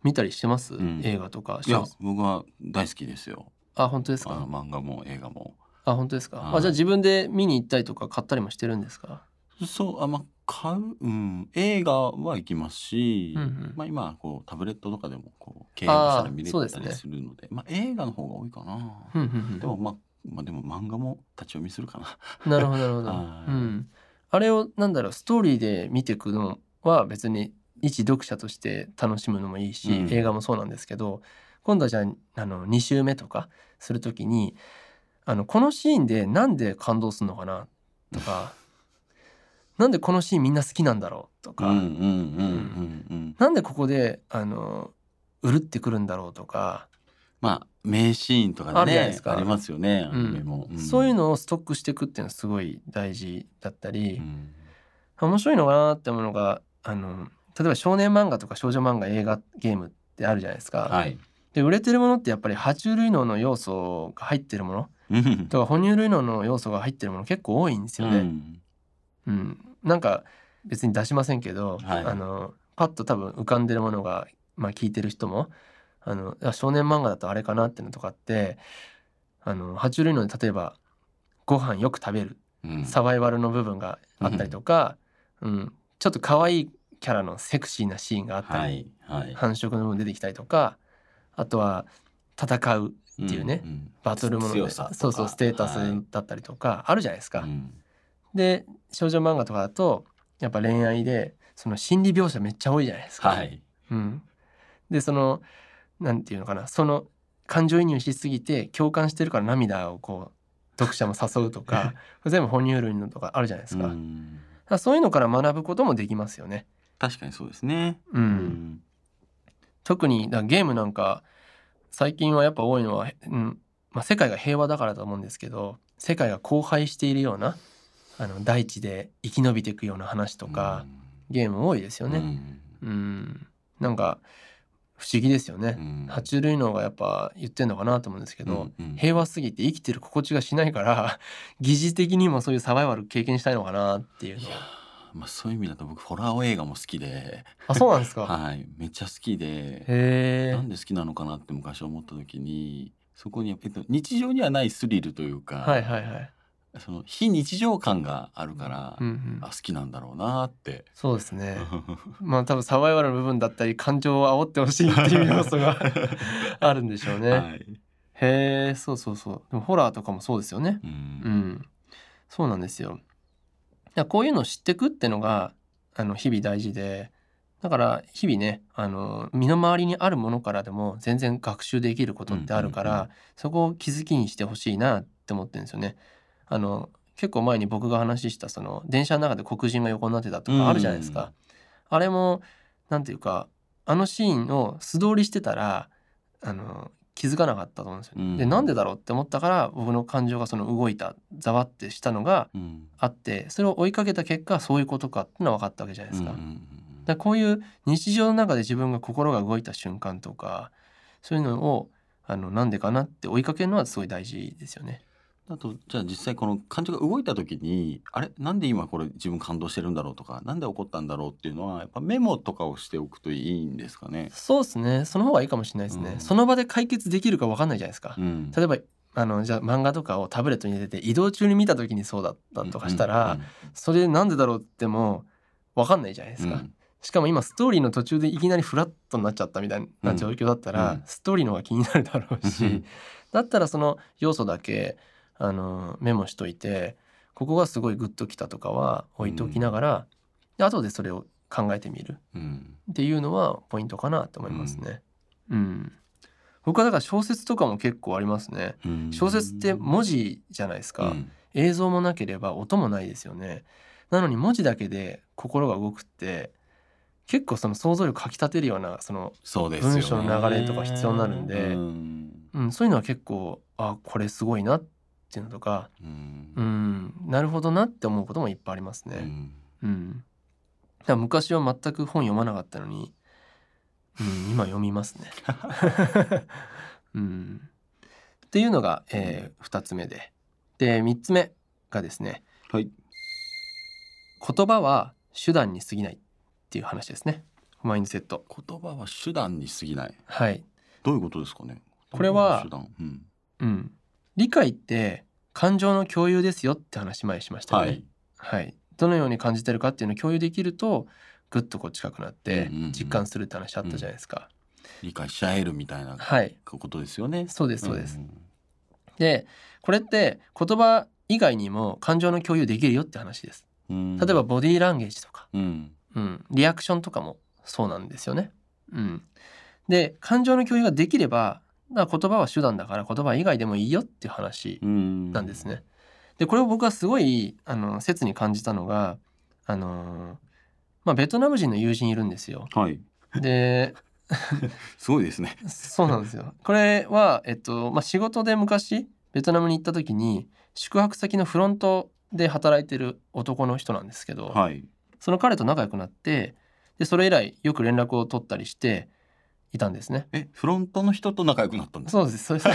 Speaker 1: 見たりしてます、
Speaker 2: ん。
Speaker 1: 映画とか
Speaker 2: いや僕は大好きですよ。
Speaker 1: あ本当ですか？
Speaker 2: 漫画も映画も。
Speaker 1: あ本当ですか？
Speaker 2: はい。
Speaker 1: あじゃあ自分で見に行ったりとか買ったりもしてるんですか？
Speaker 2: そうあまあ買う、うん、映画は行きますし、
Speaker 1: うんうん。
Speaker 2: まあ今こうタブレットとかでもこう契約したら見れたりするのでまあ映画の方が多いかな、
Speaker 1: うんうんうん
Speaker 2: でもまあまあでも漫画も立ち読みするかな。
Speaker 1: なるほどなるほど。
Speaker 2: はい。
Speaker 1: うん、あれをなんだろうストーリーで見ていくのは別に一読者として楽しむのもいいし、
Speaker 2: うん。
Speaker 1: 映画もそうなんですけど今度はじゃああの2週目とかするときにあのこのシーンでなんで感動するのかなとかなんでこのシーンみんな好きなんだろうとか、なんでここであのうるってくるんだろうとか、
Speaker 2: まあ名シーンとかね
Speaker 1: るじゃないですか。
Speaker 2: ありますよねア
Speaker 1: うん。
Speaker 2: ニメも、ん。
Speaker 1: そういうのをストックしていくっていうのはすごい大事だったり。
Speaker 2: うん。
Speaker 1: 面白いのかなって思うのがあの例えば少年漫画とか少女漫画映画ゲームってあるじゃないですか。
Speaker 2: はい。
Speaker 1: で売れてるものってやっぱり爬虫類脳の要素が入ってるもの。
Speaker 2: うん。
Speaker 1: とか哺乳類脳の要素が入ってるもの結構多いんですよね。
Speaker 2: うん
Speaker 1: うん。なんか別に出しませんけど、
Speaker 2: はい。
Speaker 1: あのパッと多分浮かんでるものが、まあ、聞いてる人もあのあ少年漫画だとあれかなっていうのとかってあの爬虫類脳で例えばご飯よく食べる
Speaker 2: うん。
Speaker 1: サバイバルの部分があったりとか、うん。ちょっと可愛いキャラのセクシーなシーンがあった
Speaker 2: は
Speaker 1: り、
Speaker 2: いはい。
Speaker 1: 繁殖の部分出てきたりとかあとは戦うっていうね、
Speaker 2: んん。
Speaker 1: バトルものでそうそうステータス
Speaker 2: はい。
Speaker 1: だったりとかあるじゃないですか。
Speaker 2: うん
Speaker 1: で少女漫画とかだとやっぱ恋愛でその心理描写めっちゃ多いじゃないですか。
Speaker 2: はい。
Speaker 1: うん、でそのなんていうのかな。その感情移入しすぎて共感してるから涙をこう読者も誘うとか 全部哺乳類のとかあるじゃないですか。
Speaker 2: う
Speaker 1: そういうのから学ぶこともできますよね。
Speaker 2: 確かにそうですね。
Speaker 1: うん。
Speaker 2: うん。
Speaker 1: 特にだゲームなんか最近はやっぱ多いのは、うん。まあ、世界が平和だからと思うんですけど世界が荒廃しているようなあの大地で生き延びていくような話とか、ゲーム多いですよね。
Speaker 2: うん。
Speaker 1: うん、なんか不思議ですよね。
Speaker 2: う。ん。
Speaker 1: 爬虫類脳がやっぱ言ってんのかなと思うんですけど、
Speaker 2: うんうん。
Speaker 1: 平和すぎて生きてる心地がしないから 疑似的にもそういうサバイバル経験したいのかなっていうの
Speaker 2: まあそういう意味だと僕ホラー映画も好きで。
Speaker 1: あそうなんですか？
Speaker 2: はい。めっちゃ好きで。なんで好きなのかなって昔思った時にそこに、えっと、日常にはないスリルというか、
Speaker 1: はいはいはい。
Speaker 2: その非日常感があるから、
Speaker 1: うんうん
Speaker 2: あ好きなんだろうなって。
Speaker 1: そうですね。まあ多分サバイバルの部分だったり感情を煽ってほしいっていう要素が あるんでしょうね。
Speaker 2: はい
Speaker 1: へえそうそうそう。でもホラーとかもそうですよね。
Speaker 2: う
Speaker 1: うんん。そうなんですよ。こういうのを知っていくってのがあの日々大事でだから日々ねあの身の回りにあるものからでも全然学習できることってあるから、そこを気づきにしてほしいなって思ってるんですよね。あの結構前に僕が話したその電車の中で黒人が横になってたとかあるじゃないですか。あれもなんていうかあのシーンを素通りしてたらあの気づかなかったと思うんですよね。
Speaker 2: うん
Speaker 1: でなんでだろうって思ったから僕の感情がその動いたざわってしたのが
Speaker 2: うん
Speaker 1: あってそれを追いかけた結果そういうことかってのは分かったわけじゃないですか。
Speaker 2: うん
Speaker 1: だこういう日常の中で自分が心が動いた瞬間とかそういうのをあのなんでかなって追いかけるのはすごい大事ですよね。
Speaker 2: あとじゃあ実際この感情が動いた時にあれ？なんで今これ自分感動してるんだろうとかなんで起こったんだろうっていうのはやっぱメモとかをしておくといいんですかね。
Speaker 1: そうですね。その方がいいかもしれないですね。
Speaker 2: うん。
Speaker 1: その場で解決できるか分かんないじゃないですか。
Speaker 2: うん。
Speaker 1: 例えばあのじゃあ漫画とかをタブレットに入れてて移動中に見た時にそうだったとかしたら、それなんでだろうっても分かんないじゃないですか。しかも今ストーリーの途中でいきなりフラットになっちゃったみたいな状況だったら、
Speaker 2: うん。
Speaker 1: ストーリーの方が気になるだろうし、
Speaker 2: うん。
Speaker 1: だったらその要素だけあのメモしといてここがすごいグッときたとかは置いておきながら、で後でそれを考えてみる。
Speaker 2: うん。
Speaker 1: っていうのはポイントかなと思いますね。うん、僕はだから小説とかも結構ありますね。
Speaker 2: うん。
Speaker 1: 小説って文字じゃないですか、
Speaker 2: うん。
Speaker 1: 映像もなければ音もないですよね。なのに文字だけで心が動くって結構その想像力かき立てるようなその、文章の流れとか必要になるんで。
Speaker 2: うん。
Speaker 1: うん、そういうのは結構あこれすごいなっていうのとか
Speaker 2: うん。
Speaker 1: うんなるほどなって思うこともいっぱいありますね。
Speaker 2: うん。
Speaker 1: うん、だから昔は全く本読まなかったのに、うん、今読みますね。うん、っていうのが、え2つ目で。で3つ目がですね
Speaker 2: はい。
Speaker 1: 言葉は手段に過ぎないっていう話ですね。マインドセット。
Speaker 2: 言葉は手段に過ぎない。
Speaker 1: はい、
Speaker 2: どういうことですかね？
Speaker 1: これは
Speaker 2: うん。
Speaker 1: うん、理解って感情の共有ですよって話前にしましたよね。
Speaker 2: はい
Speaker 1: はい、どのように感じてるかっていうのを共有できるとぐっとこう近くなって
Speaker 2: うんうんうん
Speaker 1: 実感するって話あったじゃないですか。
Speaker 2: 理解し合えるみたいな
Speaker 1: はい
Speaker 2: ことですよね。
Speaker 1: そうですそうです。
Speaker 2: ん
Speaker 1: でこれって言葉以外にも感情の共有できるよって話です。
Speaker 2: うん
Speaker 1: 例えば、ボディーランゲージとか、
Speaker 2: うん
Speaker 1: うん、リアクションとかもそうなんですよね。うん、で感情の共有ができればだから言葉は手段だから言葉以外でもいいよっていう話
Speaker 2: うん
Speaker 1: なんですね。でこれを僕はすごいあの切に感じたのがあのまあベトナム人の友人いるんですよ。
Speaker 2: はい。
Speaker 1: で
Speaker 2: すごいですね。
Speaker 1: そうなんですよ。これは、えっとまあ、仕事で昔ベトナムに行った時に宿泊先のフロントで働いてる男の人なんですけど、
Speaker 2: はい。
Speaker 1: その彼と仲良くなってでそれ以来よく連絡を取ったりしていたんですね。
Speaker 2: え、フロントの人と仲良くなったんですか？
Speaker 1: そうですそうです。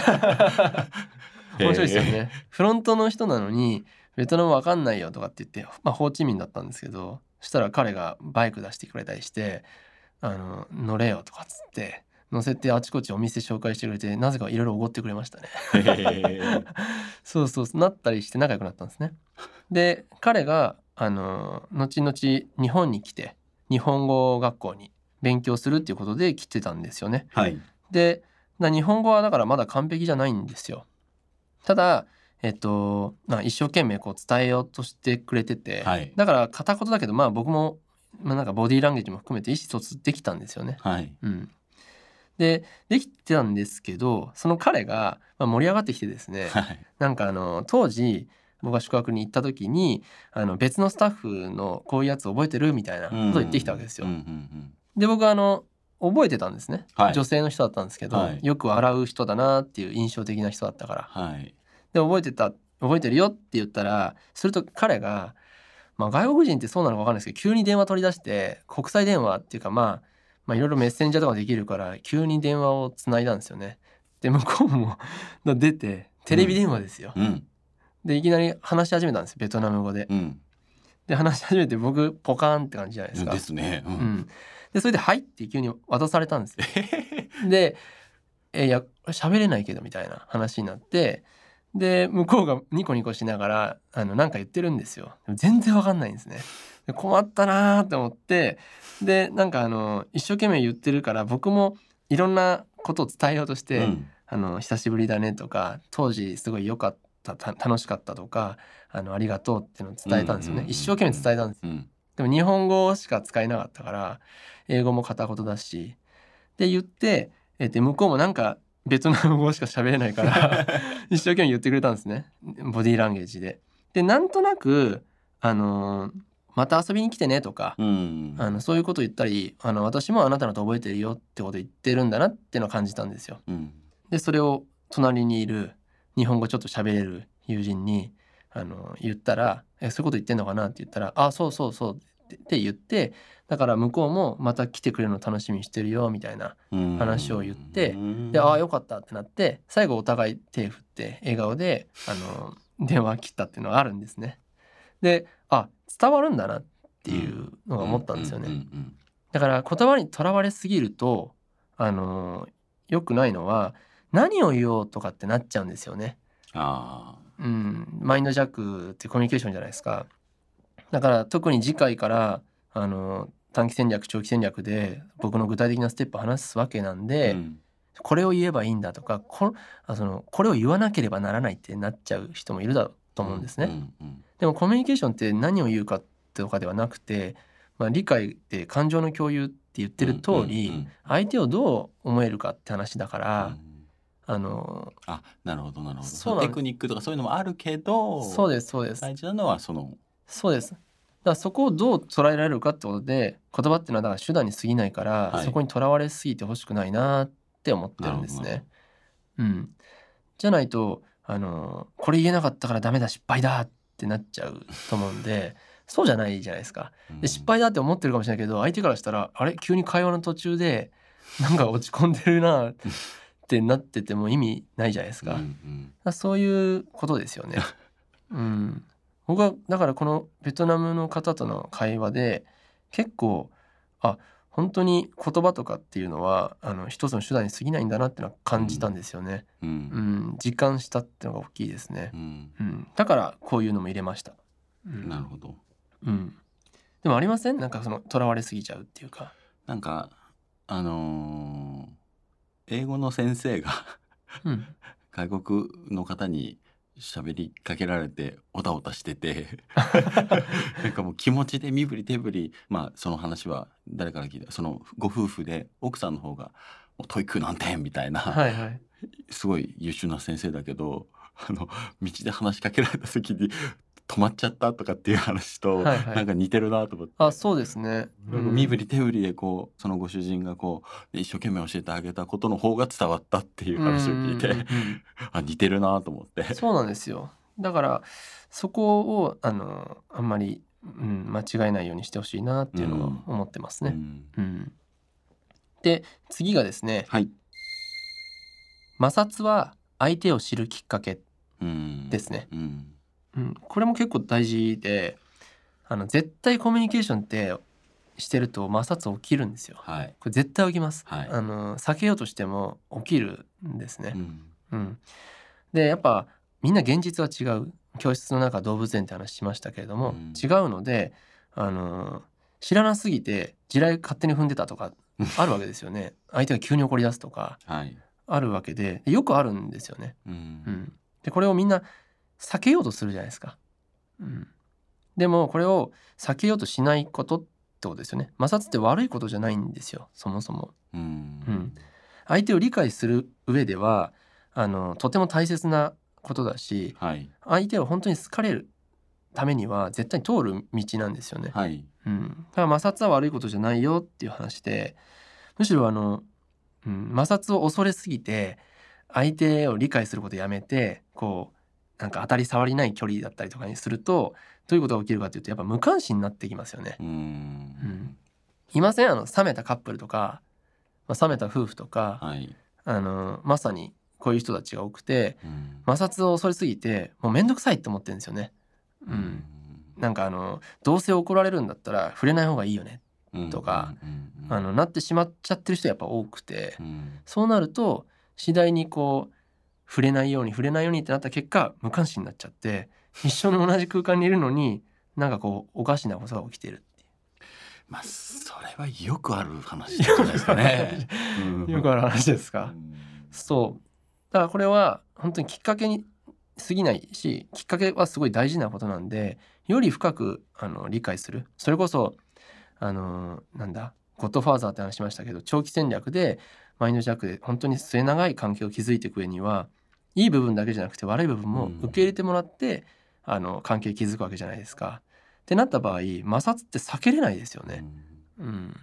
Speaker 1: 面白いですよね。フロントの人なのにベトナムわかんないよとかって言って、まあ、ホーチミンだったんですけどそしたら彼がバイク出してくれたりして「あの乗れよ」とかっつって乗せてあちこちお店紹介してくれてなぜかいろいろおごってくれましたね。そうそうなったりして仲良くなったんですね。で彼があの後々日本に来て日本語学校に勉強するっていうことで来てたんですよね。
Speaker 2: はい。
Speaker 1: でな日本語はだからまだ完璧じゃないんですよ。ただえっとまあ一生懸命こう伝えようとしてくれてて、
Speaker 2: はい
Speaker 1: だから片言だけどまあ僕も、まあ、なんかボディーランゲージも含めて意思疎通できたんですよね。
Speaker 2: はい。
Speaker 1: うん、でできてたんですけどその彼が、まあ、盛り上がってきてですね
Speaker 2: はい。
Speaker 1: なんかあの当時僕が宿泊に行った時にあの別のスタッフのこういうやつ覚えてる？みたいなことを言ってきたわけですよ。
Speaker 2: うんうんうん
Speaker 1: で僕はあの覚えてたんですね、
Speaker 2: はい
Speaker 1: 女性の人だったんですけど、
Speaker 2: はい
Speaker 1: よく笑う人だなっていう印象的な人だったから
Speaker 2: はい。
Speaker 1: で覚えてた覚えてるよって言ったらすると彼が、まあ、外国人ってそうなのか分かんないですけど急に電話取り出して国際電話っていうかまあまあいろいろメッセンジャーとかできるから急に電話をつないだんですよね。で向こうも 出てテレビ電話ですよ。
Speaker 2: うん。
Speaker 1: でいきなり話し始めたんですよベトナム語で。
Speaker 2: うん。
Speaker 1: で話し始めて僕ポカーンって感じじゃないですか。
Speaker 2: ですね。う。
Speaker 1: うんん、でそれで「はい」って急に渡されたんですよ。で「えいや喋れないけど」みたいな話になってで向こうがニコニコしながらあのなんか言ってるんですよ。全然わかんないんですね。で困ったなーって思ってでなんかあの一生懸命言ってるから僕もいろんなことを伝えようとして「
Speaker 2: うん
Speaker 1: あの久しぶりだね」とか「当時すごい良かったた楽しかった」とかあの「ありがとう」っていうのを伝えたんですよね。一生懸命伝えたんですよ
Speaker 2: うん。
Speaker 1: でも日本語しか使えなかったから英語も片言だしで言って、えーで向こうもなんかベトナム語しか喋れないから 一生懸命言ってくれたんですねボディーランゲージで。でなんとなく、あのーまた遊びに来てね」とか、
Speaker 2: うん。
Speaker 1: あのそういうこと言ったりあの私もあなたのこと覚えてるよってこと言ってるんだなっていうのを感じたんですよ。
Speaker 2: うん。
Speaker 1: でそれを隣にいる日本語ちょっと喋れる友人にあの言ったら「えそういうこと言ってんのかな?」って言ったら「あそうそうそう」ってって言ってだから向こうもまた来てくれるの楽しみにしてるよみたいな
Speaker 2: うん
Speaker 1: 話を言って
Speaker 2: うん
Speaker 1: で「ああよかった」ってなって最後お互い手振って笑顔であの電話切ったっていうのがあるんですね。であ伝わるんだなっていうのが思ったんですよね。だから言葉にとらわれすぎるとあの良くないのは何を言おうとかってなっちゃうんですよね。
Speaker 2: あ
Speaker 1: うん、マインドジャックってコミュニケーションじゃないですか。だから特に次回からあの短期戦略長期戦略で僕の具体的なステップを話すわけなん
Speaker 2: あ。
Speaker 1: で、
Speaker 2: うん。
Speaker 1: これを言えばいいんだとかこあそのこれを言わなければならないってなっちゃう人もいるだろうと思うんですね。
Speaker 2: うんうん
Speaker 1: でもコミュニケーションって何を言うかとかではなくて、まあ、理解って感情の共有って言ってる通り、
Speaker 2: うんうんうん。
Speaker 1: 相手をどう思えるかって話だから、
Speaker 2: うん
Speaker 1: あの
Speaker 2: あなるほどなるほど。テクニックとかそういうのもあるけど
Speaker 1: そうですそうです。
Speaker 2: 大事なのはその
Speaker 1: そうですだからそこをどう捉えられるかってことで言葉っていうのはだから手段に過ぎないから、
Speaker 2: はい
Speaker 1: そこにとらわれすぎてほしくないなって思ってるんです
Speaker 2: なる
Speaker 1: ね。うん、じゃないとあのこれ言えなかったからダメだ失敗だってなっちゃうと思うんで そうじゃないじゃないですか。で失敗だって思ってるかもしれないけど相手からしたらあれ？急に会話の途中でなんか落ち込んでるなってなってても意味ないじゃないですか。
Speaker 2: うんうん
Speaker 1: だからそういうことですよね。うん、僕はだからこのベトナムの方との会話で結構あ本当に言葉とかっていうのはあの一つの手段に過ぎないんだなってのは感じたんですよね。
Speaker 2: う
Speaker 1: うんん、実感したってのが大きいですね。
Speaker 2: う。ん。
Speaker 1: うん、だからこういうのも入れました。うん。
Speaker 2: なるほど。
Speaker 1: うん、でもありません？なんかその囚われすぎちゃうっていうか。
Speaker 2: なんかあのー英語の先生が
Speaker 1: うん。
Speaker 2: 外国の方に喋りかけられておたおたしてて。なんかもう気持ちで身振り手振りまあその話は誰から聞いた？そのご夫婦で奥さんの方がもう TOEIC 何点みたいな、
Speaker 1: はいはい。
Speaker 2: すごい優秀な先生だけどあの道で話しかけられた時に止まっちゃったとかっていう話と、
Speaker 1: はいはい。
Speaker 2: なんか似てるなと思って。
Speaker 1: あそうですね、
Speaker 2: なんか身振り手振りでこうそのご主人がこう一生懸命教えてあげたことの方が伝わったっていう話を聞いて、あ似てるなと思って。
Speaker 1: そうなんですよ。だからそこをあのあんまり、うん、間違えないようにしてほしいなっていうのは思ってますね。
Speaker 2: うん。
Speaker 1: うん。で次がですね。
Speaker 2: はい、
Speaker 1: 摩擦は相手を知るきっかけ、
Speaker 2: うん
Speaker 1: ですね。
Speaker 2: うん
Speaker 1: うん、これも結構大事であの絶対コミュニケーションってしてると摩擦起きるんですよ。
Speaker 2: はい、
Speaker 1: これ絶対起きます。
Speaker 2: はい。
Speaker 1: あの避けようとしても起きるんですね。
Speaker 2: う。ん。
Speaker 1: うん、でやっぱみんな現実は違う。教室の中動物園って話しましたけれども、
Speaker 2: うん。
Speaker 1: 違うのであの知らなすぎて地雷勝手に踏んでたとか あるわけですよね。相手が急に怒り出すとか
Speaker 2: はい、
Speaker 1: あるわけででよくあるんですよね。
Speaker 2: うん。
Speaker 1: うん、でこれをみんな避けようとするじゃないですか。うん、でもこれを避けようとしないことってことですよね。摩擦って悪いことじゃないんですよそもそも。
Speaker 2: うん
Speaker 1: うん相手を理解する上ではあのとても大切なことだし
Speaker 2: はい
Speaker 1: 相手を本当に好かれるためには絶対に通る道なんですよね。
Speaker 2: はい
Speaker 1: うん、だから摩擦は悪いことじゃないよっていう話でむしろあの、うん、摩擦を恐れすぎて相手を理解することやめてこうなんか当たり障りない距離だったりとかにするとどういうことが起きるかというとやっぱ無関心になってきますよね。
Speaker 2: うん。
Speaker 1: うん。いませんあの冷めたカップルとか、まあ、冷めた夫婦とか、
Speaker 2: はい、
Speaker 1: あのまさにこういう人たちが多くて
Speaker 2: うん。
Speaker 1: 摩擦を恐れすぎてもうめんどくさいって思ってるんですよね。うん、なんかあのどうせ怒られるんだったら触れない方がいいよね、
Speaker 2: うん
Speaker 1: とか、
Speaker 2: うんうん。
Speaker 1: あのなってしまっちゃってる人やっぱ多くて、
Speaker 2: うん。
Speaker 1: そうなると次第にこう触れないように触れないようにってなった結果無関心になっちゃって一緒に同じ空間にいるのになんかこうおかしなことが起きてるってい
Speaker 2: まあそれはよくある話じゃないですかね。
Speaker 1: う よくある話ですか？そうだからこれは本当にきっかけに過ぎないしきっかけはすごい大事なことなんでより深くあの理解するそれこそあのなんだゴッドファーザーって話しましたけど長期戦略でマインドジャックで本当に末永い関係を築いていく上にはいい部分だけじゃなくて悪い部分も
Speaker 2: うん。
Speaker 1: 受け入れてもらって、あの関係築くわけじゃないですか。ってなった場合摩擦って避けれないですよね。
Speaker 2: うん。
Speaker 1: うん、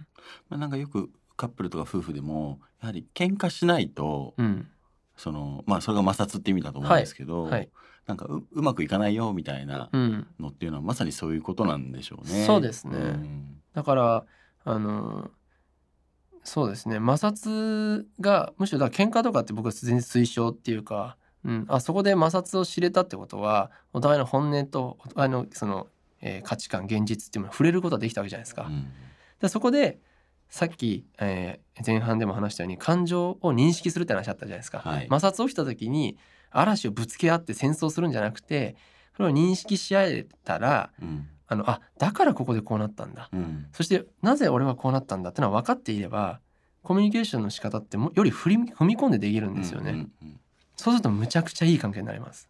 Speaker 2: まあ、なんかよくカップルとか夫婦でもやはり喧嘩しないと、
Speaker 1: うん、
Speaker 2: そのまあそれが摩擦って意味だと思うんですけど、
Speaker 1: はい、
Speaker 2: なんかううまくいかないよみたいな
Speaker 1: うん、
Speaker 2: のっていうのはまさにそういうことなんでしょうね。
Speaker 1: そうですね。
Speaker 2: ん。
Speaker 1: だからあのそうですね。摩擦がむしろだから喧嘩とかって僕は全然推奨っていうか、うん、あそこで摩擦を知れたってことはお互いの本音とお互いのその、えー価値観現実っていうのに触れることができたわけじゃないですか。
Speaker 2: うん。
Speaker 1: でそこでさっき、えー前半でも話したように感情を認識するって話あったじゃないですか。
Speaker 2: はい。
Speaker 1: 摩擦起きた時に嵐をぶつけ合って戦争するんじゃなくてそれを認識し合えたら
Speaker 2: うん
Speaker 1: あのあだからここでこうなったんだ。
Speaker 2: うん。
Speaker 1: そしてなぜ俺はこうなったんだってのは分かっていればコミュニケーションの仕方ってもより振り踏み込んでできるんですよね、
Speaker 2: うんうんうん。
Speaker 1: そうするとむちゃくちゃいい関係になります。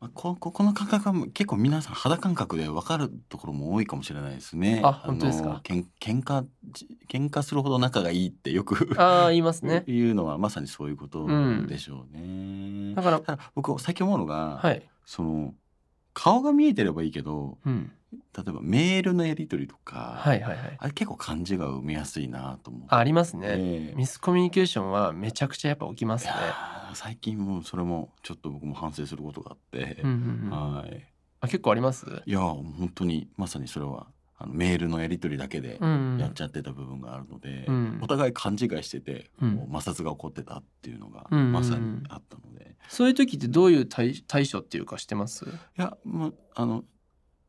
Speaker 2: まあ、こここの感覚は結構皆さん肌感覚で分かるところも多いかもしれないですね。
Speaker 1: あ本当ですか？
Speaker 2: のけん喧嘩喧嘩するほど仲がいいってよく
Speaker 1: ああ言いますね。
Speaker 2: いうのはまさにそういうことでしょうね。
Speaker 1: だから
Speaker 2: 僕最近思うのが、
Speaker 1: はい、
Speaker 2: その顔が見えてればいいけど
Speaker 1: うん、
Speaker 2: 例えばメールのやり取りとか、
Speaker 1: はいはいはい。
Speaker 2: あれ結構感じが生みやすいなと思う。
Speaker 1: あありますね、
Speaker 2: ええ。
Speaker 1: ミスコミュニケーションはめちゃくちゃやっぱ起きますね。
Speaker 2: 最近もうそれもちょっと僕も反省することがあって。
Speaker 1: う、んうんうん。
Speaker 2: はい。
Speaker 1: あ結構あります？
Speaker 2: いや本当にまさにそれはあのメールのやり取りだけで
Speaker 1: うんうん。
Speaker 2: やっちゃってた部分があるので、
Speaker 1: うん。
Speaker 2: お互い勘違いしてて、
Speaker 1: うん。
Speaker 2: 摩擦が起こってたっていうのが
Speaker 1: うんうんうん。
Speaker 2: まさにあったので、
Speaker 1: そういう時ってどういう対対処っていうかしてます？
Speaker 2: いやもうあの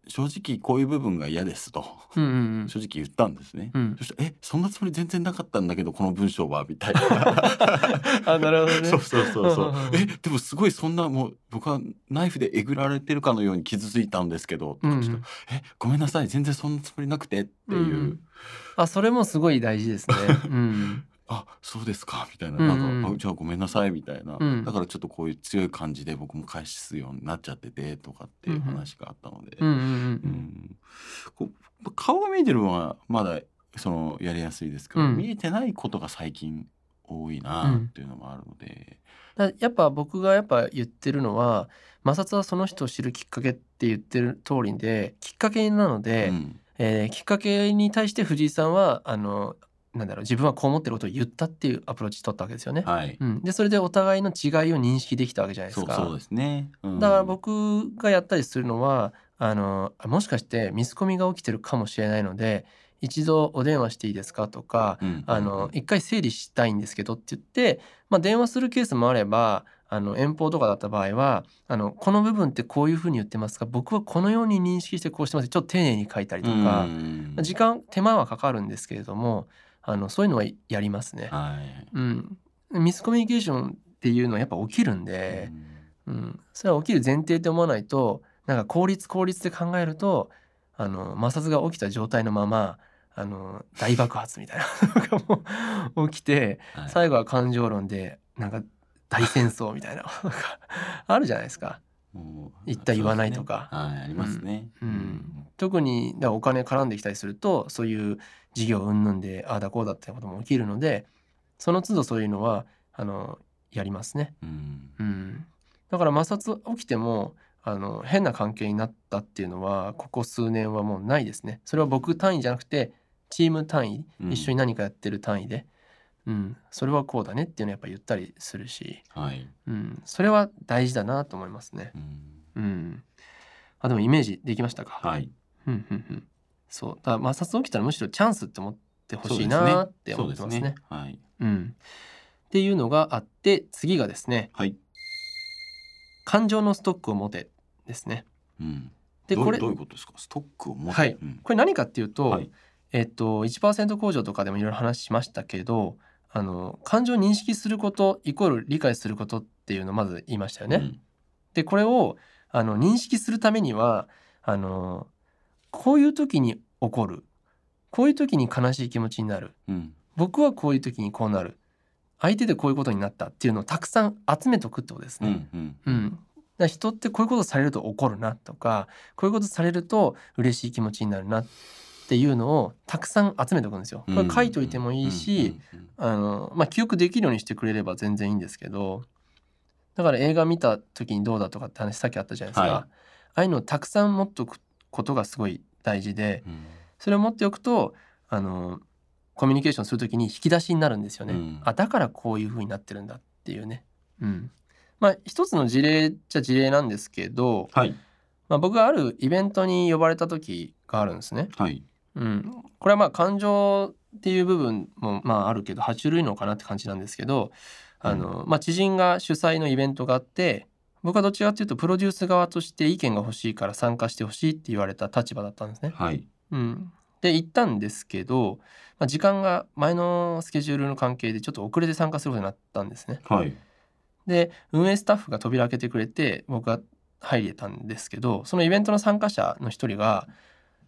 Speaker 2: 正直こういう部分が嫌ですと。
Speaker 1: うんうんうん。
Speaker 2: 正直言ったんですね。
Speaker 1: うん。
Speaker 2: そしたら「えそんなつもり全然なかったんだけどこの文章は」みたいな。
Speaker 1: あなるほどね。
Speaker 2: そうそうそうそう。
Speaker 1: うんうんうん
Speaker 2: えでもすごいそんなもう僕はナイフでえぐられてるかのように傷ついたんですけど、
Speaker 1: うんうん。
Speaker 2: とかちょっとえごめんなさい。全然そんなつもりなくてっていう、
Speaker 1: うん。あそれもすごい大事ですね。うん
Speaker 2: あそうですかみたいな,、
Speaker 1: うんうん。
Speaker 2: なんじゃあごめんなさいみたいな、
Speaker 1: うん。
Speaker 2: だからちょっとこういう強い感じで僕も返すようになっちゃっててとかっていう話があったので、
Speaker 1: うん
Speaker 2: 顔が見えてるのはまだそのやりやすいですけど、
Speaker 1: うん。
Speaker 2: 見えてないことが最近多いなっていうのもあるので、
Speaker 1: だやっぱ僕がやっぱ言ってるのは摩擦はその人を知るきっかけって言ってる通りできっかけなので、
Speaker 2: うん。
Speaker 1: えーきっかけに対して藤井さんはあのなんだろう自分はこう思ってることを言ったっていうアプローチ取ったわけですよね。
Speaker 2: はい、
Speaker 1: うん、でそれでお互いの違いを認識できたわけじゃないですか。
Speaker 2: そうですね、うん。
Speaker 1: だから僕がやったりするのはあのあもしかしてミスコミが起きてるかもしれないので一度お電話していいですかとか
Speaker 2: うん
Speaker 1: あの一回整理したいんですけどって言って、まあ、電話するケースもあればあの遠方とかだった場合はあのこの部分ってこういうふうに言ってますが僕はこのように認識してこうしてますちょっと丁寧に書いたりとか、
Speaker 2: うん。
Speaker 1: 時間手間はかかるんですけれどもあのそういうのはやりますね。
Speaker 2: はい、
Speaker 1: うん、ミスコミュニケーションっていうのはやっぱ起きるんで、うん、それは起きる前提って思わないとなんか効率効率で考えるとあの摩擦が起きた状態のままあの大爆発みたいな のがもう起きて
Speaker 2: はい。
Speaker 1: 最後は感情論でなんか大戦争みたいな なんかあるじゃないですか。言った言わないとか。
Speaker 2: ね。はいありますね、
Speaker 1: うん。特にだお金絡んできたりするとそういう事業云々でああだこうだってことも起きるのでその都度そういうのはあのやりますね。
Speaker 2: うん。
Speaker 1: うん、だから摩擦起きてもあの変な関係になったっていうのはここ数年はもうないですね。それは僕単位じゃなくてチーム単位
Speaker 2: うん。
Speaker 1: 一緒に何かやってる単位で、うん。それはこうだねっていうのをやっぱ言ったりするし、
Speaker 2: はい、
Speaker 1: うん、それは大事だなと思いますね。
Speaker 2: うん。
Speaker 1: うん、あでもイメージできましたか？
Speaker 2: はい。
Speaker 1: うんうんうん、そう。だから摩擦起きたらむしろチャンスって思ってほしいなって思ってますね。
Speaker 2: そうですはい。
Speaker 1: うん、っていうのがあって次がですね。
Speaker 2: はい、
Speaker 1: 感情のストックを持てですね。
Speaker 2: うん、
Speaker 1: でこれ
Speaker 2: どういうことですか？ストックを持って。
Speaker 1: はい。
Speaker 2: うん。
Speaker 1: これ何かっていうと、
Speaker 2: はい。
Speaker 1: えっと1%工場とかでもいろいろ話しましたけどあの感情を認識することイコール理解することっていうのをまず言いましたよね。
Speaker 2: うん。
Speaker 1: でこれをあの認識するためにはあのこういう時に起こる。こういう時に悲しい気持ちになる。
Speaker 2: うん。
Speaker 1: 僕はこういう時にこうなる。相手でこういうことになったっていうのをたくさん集めとくってことです
Speaker 2: う
Speaker 1: ね。
Speaker 2: んうん。
Speaker 1: うん、人ってこういうことされると怒るなとかこういうことされると嬉しい気持ちになるなっていうのをたくさん集めておくんですよ。これ書いといてもいいし、あのまあ、記憶できるようにしてくれれば全然いいんですけどだから映画見た時にどうだとかって話さっきあったじゃないですか、
Speaker 2: はい。
Speaker 1: ああいうのをたくさん持っておくことがすごい大事で
Speaker 2: うん。
Speaker 1: それを持っておくとあのコミュニケーションする時に引き出しになるんですよね。
Speaker 2: うん。
Speaker 1: あだからこういう風になってるんだっていうね。うん、まあ一つの事例っちゃ事例なんですけど、
Speaker 2: はい。
Speaker 1: まあ、僕があるイベントに呼ばれた時があるんですね。
Speaker 2: はい
Speaker 1: うん、これはまあ感情っていう部分もまああるけど爬虫類のかなって感じなんですけどあの、まあ、知人が主催のイベントがあって僕はどっちかっていうとプロデュース側として意見が欲しいから参加してほしいって言われた立場だったんですね。
Speaker 2: はい。
Speaker 1: うん、で行ったんですけど、まあ、時間が前のスケジュールの関係でちょっと遅れて参加することになったんですね。
Speaker 2: はい。
Speaker 1: で運営スタッフが扉開けてくれて僕が入れたんですけどそのイベントの参加者の一人が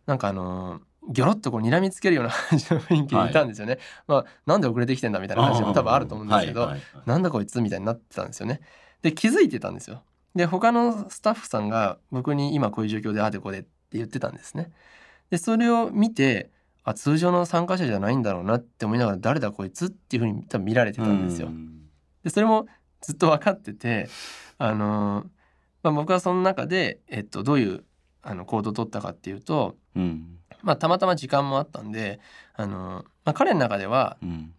Speaker 1: なんかあのギョロッとこう睨みつけるような感じの雰囲気でいたんですよね。まあなんで遅れてきてんだみたいな話も多分あると思うんですけど、
Speaker 2: はいはいはい
Speaker 1: なんだこいつみたいになってたんですよね。で気づいてたんですよ。で他のスタッフさんが僕に今こういう状況でああでこうでって言ってたんですね。でそれを見てあ通常の参加者じゃないんだろうなって思いながら誰だこいつっていうふうに多分見られてたんですよ
Speaker 2: う。ん
Speaker 1: でそれもずっと分かってて、あのーまあ、僕はその中で、えっと、どういうあの行動を取ったかっていうと、
Speaker 2: うん
Speaker 1: まあ、たまたま時間もあったんで、あのーまあ、彼の中では、
Speaker 2: うん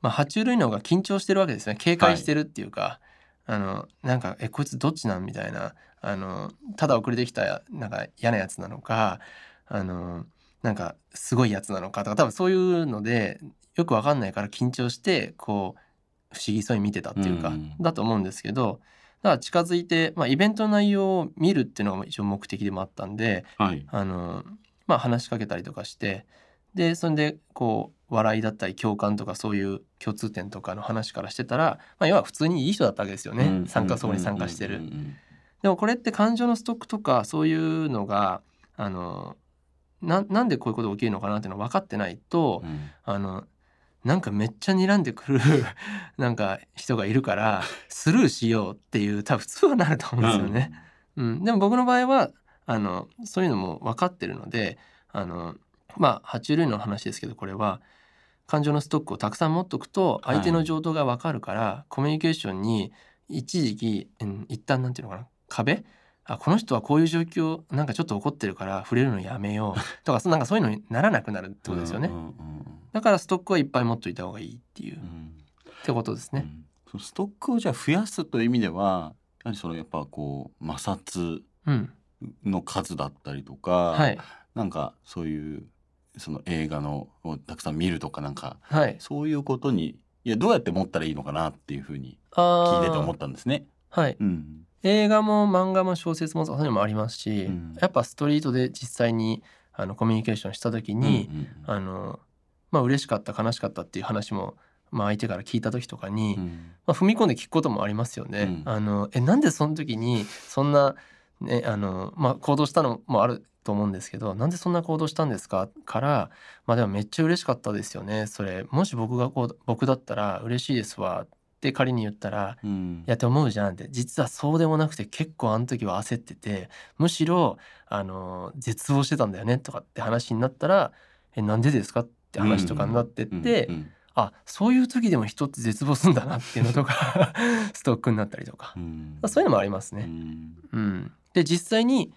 Speaker 1: まあ、爬虫類の方が緊張してるわけですね警戒してるっていうか、あのなんか「えこいつどっちなん?」みたいなあのただ遅れてきたなんか嫌なやつなのかあのなんかすごいやつなのかとか多分そういうのでよくわかんないから緊張してこう不思議そうに見てたっていうか、
Speaker 2: うん
Speaker 1: だと思うんですけどから近づいて、まあ、イベントの内容を見るっていうのが一応目的でもあったんで
Speaker 2: はい。
Speaker 1: あの、まあ、話しかけたりとかしてでそれでこう笑いだったり共感とかそういう共通点とかの話からしてたら、まあ、要は普通にいい人だったわけですよね、
Speaker 2: うん
Speaker 1: 参加そこに参加してる。
Speaker 2: うんうん
Speaker 1: でもこれって感情のストックとかそういうのがあのななんでこういうことが起きるのかなっていうのが分かってないと、
Speaker 2: うん。うん
Speaker 1: あのなんかめっちゃ睨んでくる なんか人がいるからスルーしようっていう多分普通はなると思うんですよね。うん、でも僕の場合はあのそういうのも分かってるのであのまあ爬虫類の話ですけどこれは感情のストックをたくさん持っとくと
Speaker 2: はい。
Speaker 1: 相手の情動が分かるから、コミュニケーションに一時期、うん、一旦なんていうのかな壁？あこの人はこういう状況なんかちょっと怒ってるから触れるのやめよう とかそなんかそういうのにならなくなるってことですよね。
Speaker 2: うんうんうん
Speaker 1: だからストックはいっぱい持っといた方がいいっていう、っ
Speaker 2: うん。
Speaker 1: てことですね。
Speaker 2: うん。ストックをじゃあ増やすという意味ではやはりそのやっぱこう摩擦
Speaker 1: うん、
Speaker 2: の数だったりとか、
Speaker 1: はい
Speaker 2: なんかそういうその映画のをたくさん見るとかなんか
Speaker 1: はい。
Speaker 2: そういうことにいやどうやって持ったらいいのかなっていうふうに
Speaker 1: あ
Speaker 2: 聞いてて思
Speaker 1: ー
Speaker 2: ったんですね。
Speaker 1: はい。
Speaker 2: うん
Speaker 1: 映画も漫画も小説もそういうのもありますし、
Speaker 2: うん
Speaker 1: やっぱストリートで実際にあのコミュニケーションした時に、
Speaker 2: うんうん
Speaker 1: あのまあ嬉しかった悲しかったっていう話も、まあ、相手から聞いた時とかに、
Speaker 2: うん
Speaker 1: まあ、踏み込んで聞くこともありますよね。
Speaker 2: うん
Speaker 1: あのえなんでその時にそんな、ねあのまあ、行動したのもあると思うんですけどなんでそんな行動したんですか？から、まあ、でもめっちゃ嬉しかったですよね。それもし僕がこう僕だったら嬉しいですわって仮に言ったら
Speaker 2: うん。
Speaker 1: いやって思うじゃんって。実はそうでもなくて結構あの時は焦っててむしろあの絶望してたんだよねとかって話になったらえなんでですかって話とかになってって、
Speaker 2: うん
Speaker 1: あそういう時でも人って絶望するんだなっていうのとか ストックになったりとか。
Speaker 2: う、ん。
Speaker 1: まあ、そういうのもありますね。
Speaker 2: うん。
Speaker 1: うん、で実際に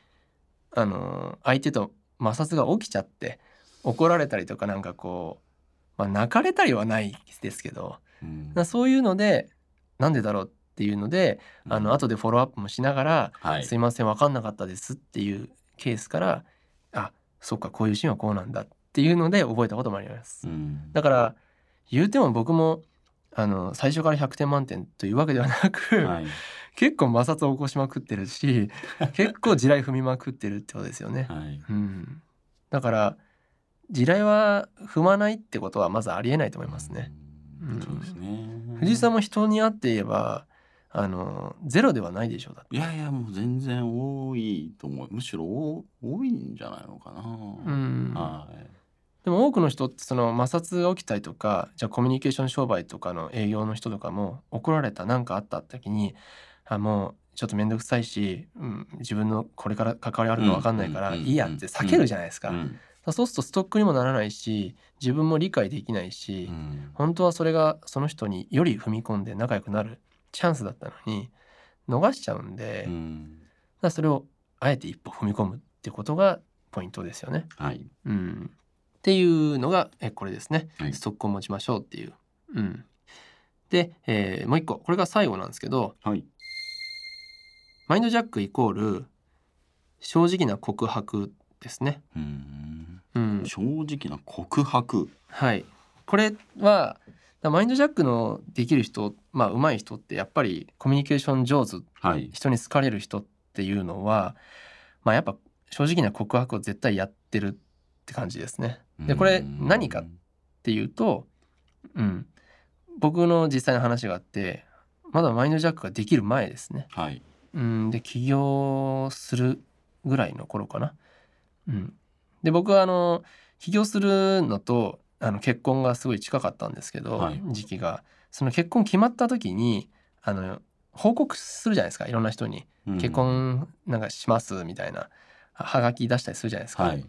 Speaker 1: あの相手と摩擦が起きちゃって怒られたりとかなんかこう、まあ、泣かれたりはないですけど
Speaker 2: うん。
Speaker 1: なそういうのでなんでだろうっていうのであの後でフォローアップもしながら
Speaker 2: はい。
Speaker 1: すいません分かんなかったですっていうケースからあそっかこういうシーンはこうなんだっていうので覚えたこともあります。
Speaker 2: う。ん。
Speaker 1: だから言うても僕もあの最初から100点満点というわけではなく、
Speaker 2: はい
Speaker 1: 結構摩擦を起こしまくってるし 結構地雷踏みまくってるってことですよね。
Speaker 2: はい。
Speaker 1: うん、だから地雷は踏まないってことはまずありえないと思いますね。うん。
Speaker 2: うん。そうですね。
Speaker 1: 藤井さんも人に会って言えばあのゼロではないでしょうだって。
Speaker 2: いやいやもう全然多いと思う。むしろ多多いんじゃないのかな、
Speaker 1: うん。
Speaker 2: はい。
Speaker 1: でも多くの人ってその摩擦が起きたりとかじゃあコミュニケーション商売とかの営業の人とかも怒られた何かあった時にあもうちょっと面倒くさいし、うん、自分のこれから関わりあるの分かんないから
Speaker 2: うん
Speaker 1: いいやって避けるじゃないですか。そうするとストックにもならないし自分も理解できないし、
Speaker 2: うん。
Speaker 1: 本当はそれがその人により踏み込んで仲良くなるチャンスだったのに逃しちゃうんで、だか
Speaker 2: うん
Speaker 1: らそれをあえて一歩踏み込むってことがポイントですよね。
Speaker 2: はい。
Speaker 1: うん、っていうのがえこれですね、
Speaker 2: はい。
Speaker 1: ストックを持ちましょうっていう。うん、で、えーもう一個。これが最後なんですけど
Speaker 2: はい
Speaker 1: マインドジャックイコール正直な告白ですね。
Speaker 2: うん。
Speaker 1: うん、
Speaker 2: 正直な告白。
Speaker 1: はい、これはだマインドジャックのできる人まあ上手い人ってやっぱりコミュニケーション上手。
Speaker 2: はい。
Speaker 1: 人に好かれる人っていうのはまあやっぱ正直な告白を絶対やってるって感じですね。でこれ何かっていうと、うん、僕の実際の話があってまだマインドジャックができる前ですね。
Speaker 2: はい
Speaker 1: うん、で起業するぐらいの頃かな。うん、で僕はあの起業するのとあの結婚がすごい近かったんですけど、
Speaker 2: はい。
Speaker 1: 時期が。その結婚決まった時にあの報告するじゃないですかいろんな人に。
Speaker 2: うん。
Speaker 1: 結婚なんかしますみたいなははがき出したりするじゃないですか。
Speaker 2: はい。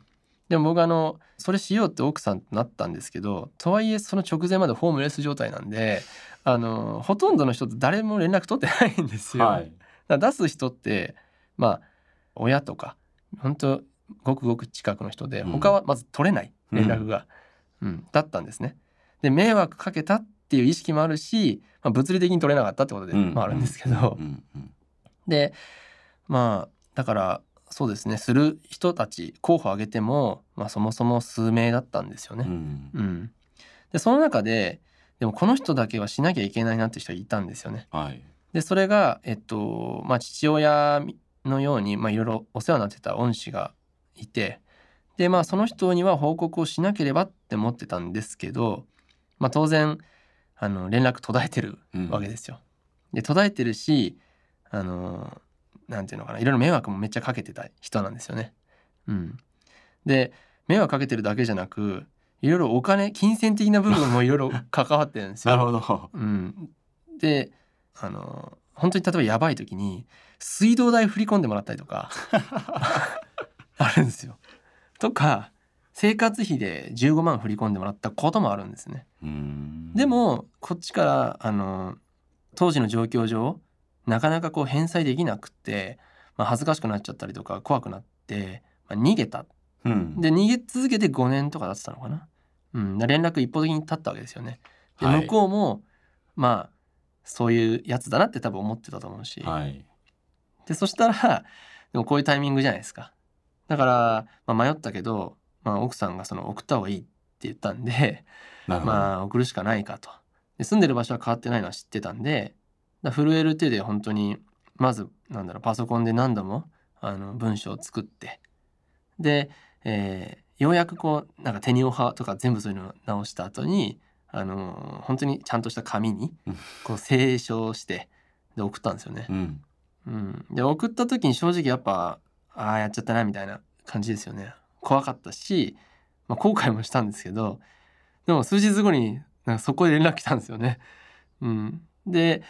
Speaker 1: でも僕あのそれしようって奥さんとなったんですけどとはいえその直前までホームレス状態なんであのほとんどの人と誰も連絡取ってないんですよ。
Speaker 2: はい
Speaker 1: だ出す人ってまあ親とか本当ごくごく近くの人で
Speaker 2: うん。
Speaker 1: 他はまず取れない連絡が、うんだったんですね。で迷惑かけたっていう意識もあるし、まあ、物理的に取れなかったってことで、あ、あるんですけど、
Speaker 2: うん。うん。
Speaker 1: でまあだからそうですねする人たち候補挙げても、まあ、そもそも数名だったんですよね。
Speaker 2: うん。
Speaker 1: うん。でその中ででもこの人だけはしなきゃいけないなって人がいたんですよね。
Speaker 2: はい
Speaker 1: ででそれが、えっとまあ、父親のように、まあ、いろいろお世話になってた恩師がいてでまあその人には報告をしなければって思ってたんですけど、まあ、当然あの連絡途絶えてるわけですよ。で途絶えてるしあのなんていうのかないろいろ迷惑もめっちゃかけてた人なんですよね。うん、で迷惑かけてるだけじゃなくいろいろお金金銭的な部分もいろいろ関わってるんですよ。
Speaker 2: なるほど。
Speaker 1: うん、であの本当に例えばやばい時に水道代振り込んでもらったりとか あるんですよ。とか生活費で15万振り込んでもらったこともあるんですね。でもこっちからあの当時の状況上なかなかこう返済できなくて、まあ、恥ずかしくなっちゃったりとか怖くなって、まあ、逃げた、
Speaker 2: うん、
Speaker 1: で逃げ続けて5年とか経ってたのかな、うん、連絡一方的に立ったわけですよね。で、向こうもまあそういうやつだなって多分思ってたと思うし、
Speaker 2: はい、
Speaker 1: でそしたら でもこういうタイミングじゃないですか。だから、まあ、迷ったけど、まあ、奥さんがその送った方がいいって言ったんでまあ送るしかないかと。で住んでる場所は変わってないのは知ってたんで震える手で本当にまずなんだろうパソコンで何度もあの文章を作ってで、えー、ようやくこうなんか手にオハとか全部そういうのを直した後にあの本当にちゃんとした紙にこう清書してで送ったんですよね。
Speaker 2: うん、
Speaker 1: うん、で送った時に正直やっぱああやっちゃったなみたいな感じですよね。怖かったし、まあ、後悔もしたんですけどでも数日後になんかそこで連絡来たんですよね。うん、で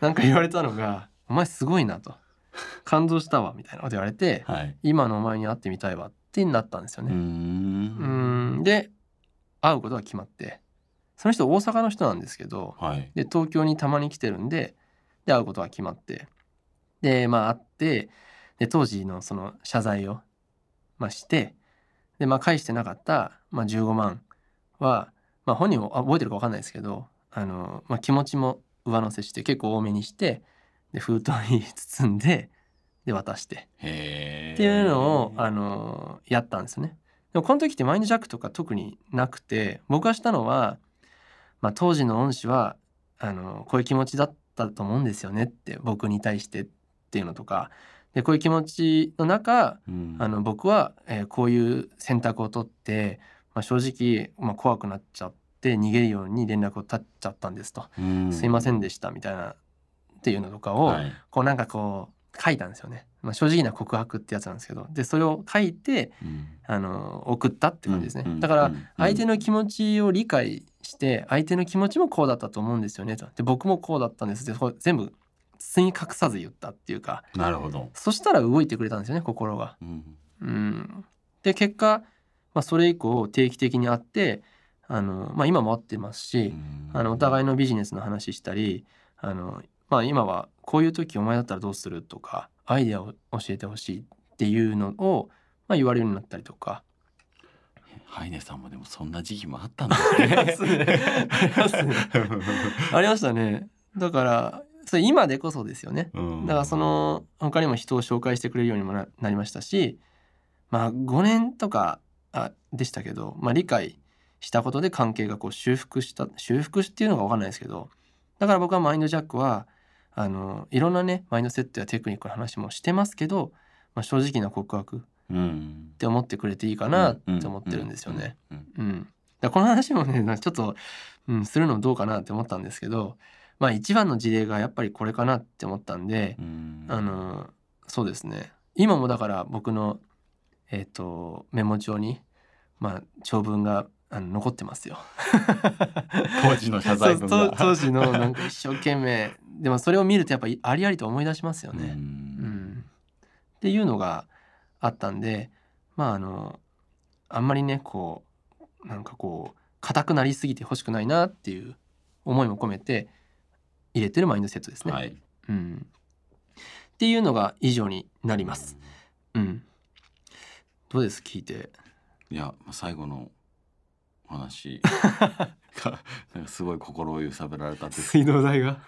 Speaker 1: なんか言われたのが「お前すごいな」と「感動したわ」みたいなこと言われて、
Speaker 2: はい、
Speaker 1: 今のお前に会ってみたいわってなったんですよね。うん。で会うことが決まってその人大阪の人なんですけど、
Speaker 2: はい、
Speaker 1: で東京にたまに来てるんでで会うことが決まってでまあ会ってで当時のその謝罪を、まあ、してで、まあ、返してなかった、まあ、15万は、まあ、本人も覚えてるか分かんないですけどあの、まあ、気持ちも上乗せして結構多めにしてで封筒に 包んでで渡して。っていうのをあのやったんですね。でもこの時ってマインドジャックとか特になくて僕がしたのはまあ、当時の恩師はあのこういう気持ちだったと思うんですよねって僕に対してっていうのとか。でこういう気持ちの中、うん、あの僕は、えー、こういう選択を取って、まあ、正直、まあ、怖くなっちゃって逃げるように連絡を絶っちゃったんですと、うん、すいませんでしたみたいなっていうのとかを、はい、こうなんかこう書いたんですよね。まあ、正直な告白ってやつなんですけど。でそれを書いて、うん、あの送ったって感じですね、だから相手の気持ちを理解して相手の気持ちもこうだったと思うんですよねと。で僕もこうだったんです。って全部包み隠さず言ったっていうか。
Speaker 2: なるほど。
Speaker 1: そしたら動いてくれたんですよね心が。
Speaker 2: うん、
Speaker 1: うん、で結果、まあ、それ以降定期的に会ってあの、まあ、今も会ってますし、あのお互いのビジネスの話したりあの、まあ、今はこういう時お前だったらどうする？とかアイデアを教えてほしいっていうのを、まあ、言われるようになったりとか
Speaker 2: ハイネさんもでもそんな時期もあったんですね。ありま
Speaker 1: したね。だからそれ今でこそですよね。だからその他にも人を紹介してくれるようにもなりましたし、まあ5年とかあでしたけど、まあ、理解したことで関係がこう修復した修復っていうのが分かんないですけどだから僕はマインドジャックはあのいろんなねマインドセットやテクニックの話もしてますけど、まあ、正直な告白って思ってくれていいかなって思ってるんですよね。うん、だこの話もねちょっと、うん、するのどうかなって思ったんですけど、まあ、一番の事例がやっぱりこれかなって思ったんで、あのそうですね。今もだから僕の、えーと、メモ帳に、まあ、長文があの残ってますよ。
Speaker 2: 当時の謝罪文
Speaker 1: が。当時のなんか一生懸命。でもそれを見るとやっぱりありありと思い出しますよね。うん、っていうのがあったんでまああのあんまりねこうなんかこう硬くなりすぎてほしくないなっていう思いも込めて入れてるマインドセットですね。
Speaker 2: はい、
Speaker 1: うん、っていうのが以上になります。うん、どうです？聞いて。
Speaker 2: いや最後のお話。が なんかすごい心を揺さぶられたって
Speaker 1: 水道代が？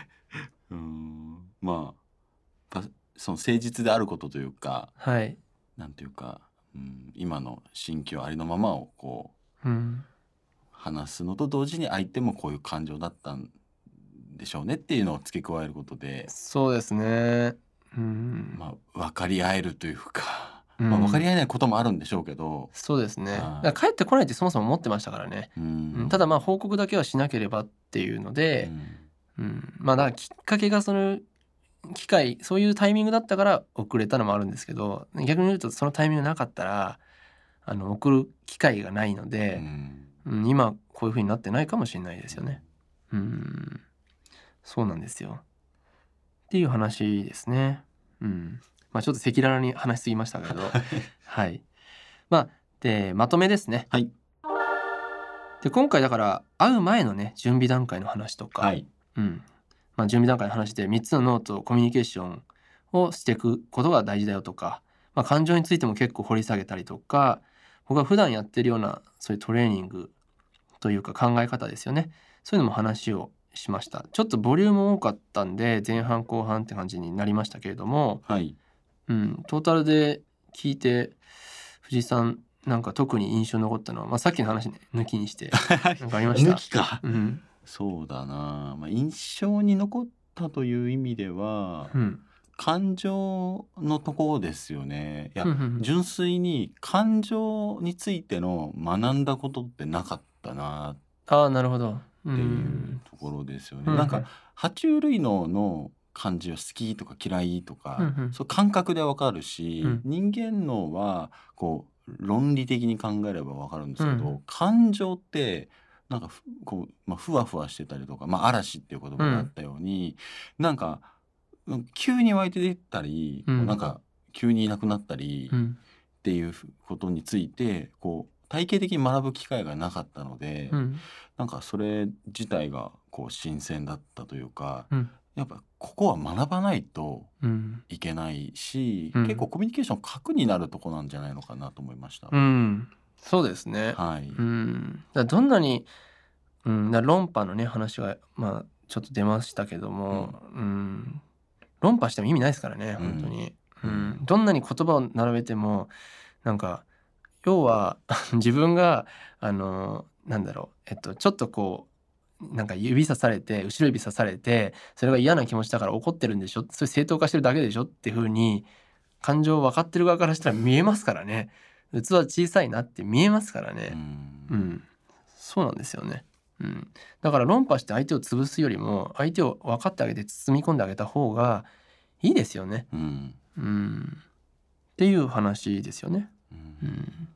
Speaker 2: うん。まあその誠実であることというか、
Speaker 1: はい、
Speaker 2: なんていうか、うん、今の心境ありのままをこ
Speaker 1: う、うん、
Speaker 2: 話すのと同時に相手もこういう感情だったんでしょうねっていうのを付け加えることで、
Speaker 1: そうですね。うん、
Speaker 2: まあ、分かり合えるというか、
Speaker 1: うん
Speaker 2: まあ、分かり合えないこともあるんでしょうけど、
Speaker 1: そうですね。
Speaker 2: はい。
Speaker 1: 帰ってこないってそもそも思ってましたからね、
Speaker 2: う
Speaker 1: うん。
Speaker 2: ん、
Speaker 1: ただまあ報告だけはしなければっていうので、うん。まあだからきっかけがその機会そういうタイミングだったから遅れたのもあるんですけど逆に言うとそのタイミングなかったらあの送る機会がないの
Speaker 2: う
Speaker 1: で、
Speaker 2: ん。
Speaker 1: うん今こういう風になってないかもしれないですよね。うん。そうなんですよ。っていう話ですね。うんまあちょっと赤裸々に話しすぎましたけど。はい。まあでまとめですね。
Speaker 2: はい。
Speaker 1: で今回だから会う前のね準備段階の話とか、
Speaker 2: はい。
Speaker 1: うん。まあ、準備段階の話で3つのノートコミュニケーションをしていくことが大事だよとか、まあ、感情についても結構掘り下げたりとか。僕が普段やってるようなそういうトレーニングというか考え方ですよね。そういうのも話をしました。ちょっとボリューム多かったんで前半後半って感じになりましたけれども、
Speaker 2: はい
Speaker 1: うん、トータルで聞いて藤井さんなんか特に印象に残ったのは、まあ、さっきの話、ね、抜きにしてなんかありました？
Speaker 2: 抜きか。
Speaker 1: うん。
Speaker 2: そうだな、まあ、印象に残ったという意味では、
Speaker 1: うん。
Speaker 2: 感情のところですよね。いや、
Speaker 1: うんうんうん。
Speaker 2: 純粋に感情についての学んだことってなかったな。
Speaker 1: ああなるほど。う
Speaker 2: っていうんところですよね、
Speaker 1: うん
Speaker 2: なんか爬虫類脳の感じは好きとか嫌いとか、
Speaker 1: うんうん。
Speaker 2: そう感覚でわかるし、
Speaker 1: うん。
Speaker 2: 人間脳はこう論理的に考えればわかるんですけど、
Speaker 1: うん。
Speaker 2: 感情ってなんかふこう、まあ、ふわふわしてたりとか、まあ、嵐っていう言葉があったように、なんかうん急に湧いて出たり、
Speaker 1: うん。
Speaker 2: なんか急にいなくなったりっ
Speaker 1: うん。
Speaker 2: ていうことについてこう体系的に学ぶ機会がなかったので、
Speaker 1: うん。
Speaker 2: なんかそれ自体がこう新鮮だったというか、
Speaker 1: うん
Speaker 2: やっぱここは学ばないと
Speaker 1: うん。
Speaker 2: いけないし、
Speaker 1: うん。
Speaker 2: 結構コミュニケーション核になるとこなんじゃないのかなと思いました。
Speaker 1: うん。そうですね。
Speaker 2: はい、
Speaker 1: うん、だどんなに、うん、だ論破のね話がまあちょっと出ましたけども、うん。論破しても意味ないですからね
Speaker 2: うん。
Speaker 1: 本当に、う
Speaker 2: うん
Speaker 1: ん。どんなに言葉を並べてもなんか要は 自分があのなんだろうえっとちょっとこうなんか指さされて後ろ指さされてそれが嫌な気持ちだから怒ってるんでしょ？それ正当化してるだけでしょ？っていうふうに感情分かってる側からしたら見えますからね。器小さいなって見えますからね。
Speaker 2: うん。
Speaker 1: うん、そうなんですよね。うん、だから論破して相手を潰すよりも相手を分かってあげて包み込んであげた方がいいですよね。
Speaker 2: うん。
Speaker 1: うん、っていう話ですよね。
Speaker 2: う
Speaker 1: うんん、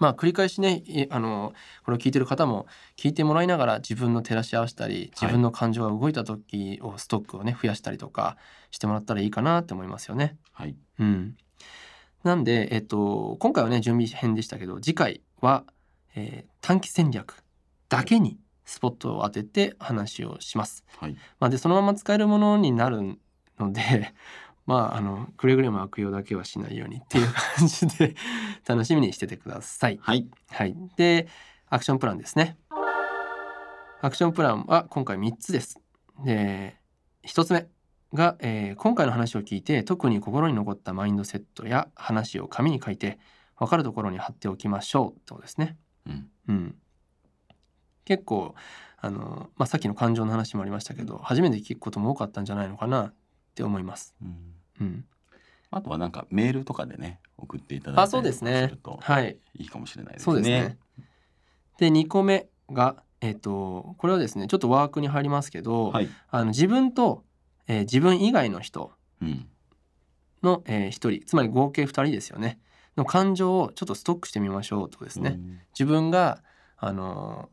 Speaker 1: まあ繰り返しねいあのこれを聞いてる方も聞いてもらいながら自分の照らし合わせたり自分の感情が動いた時をストックをね増やしたりとかしてもらったらいいかなって思いますよね。
Speaker 2: はい
Speaker 1: うん、なんで、えっと、今回はね準備編でしたけど次回は、えー短期戦略だけにスポットを当てて話をします。
Speaker 2: はい
Speaker 1: まあ、でそのまま使えるものになるのでまああのくれぐれも悪用だけはしないようにっていう感じで楽しみにしててください。
Speaker 2: はい
Speaker 1: はい、でアクションプランですね。アクションプランは今回3つです。で1つ目が、えー今回の話を聞いて特に心に残ったマインドセットや話を紙に書いて分かるところに貼っておきましょうってことですね。
Speaker 2: うん
Speaker 1: うん、結構あの、まあ、さっきの感情の話もありましたけど初めて聞くことも多かったんじゃないのかなって思います。
Speaker 2: うん
Speaker 1: うん、
Speaker 2: あとはなんかメールとかでね送っていただい
Speaker 1: あそう
Speaker 2: たり
Speaker 1: す
Speaker 2: ると
Speaker 1: はい
Speaker 2: いいかもしれないですね。
Speaker 1: そうですね。で2個目が、えっとこれはですねちょっとワークに入りますけど、
Speaker 2: はい。
Speaker 1: あの自分と、えー自分以外の人
Speaker 2: うん。
Speaker 1: の、え1人つまり合計2人ですよねの感情をちょっとストックしてみましょうとですね。自分があの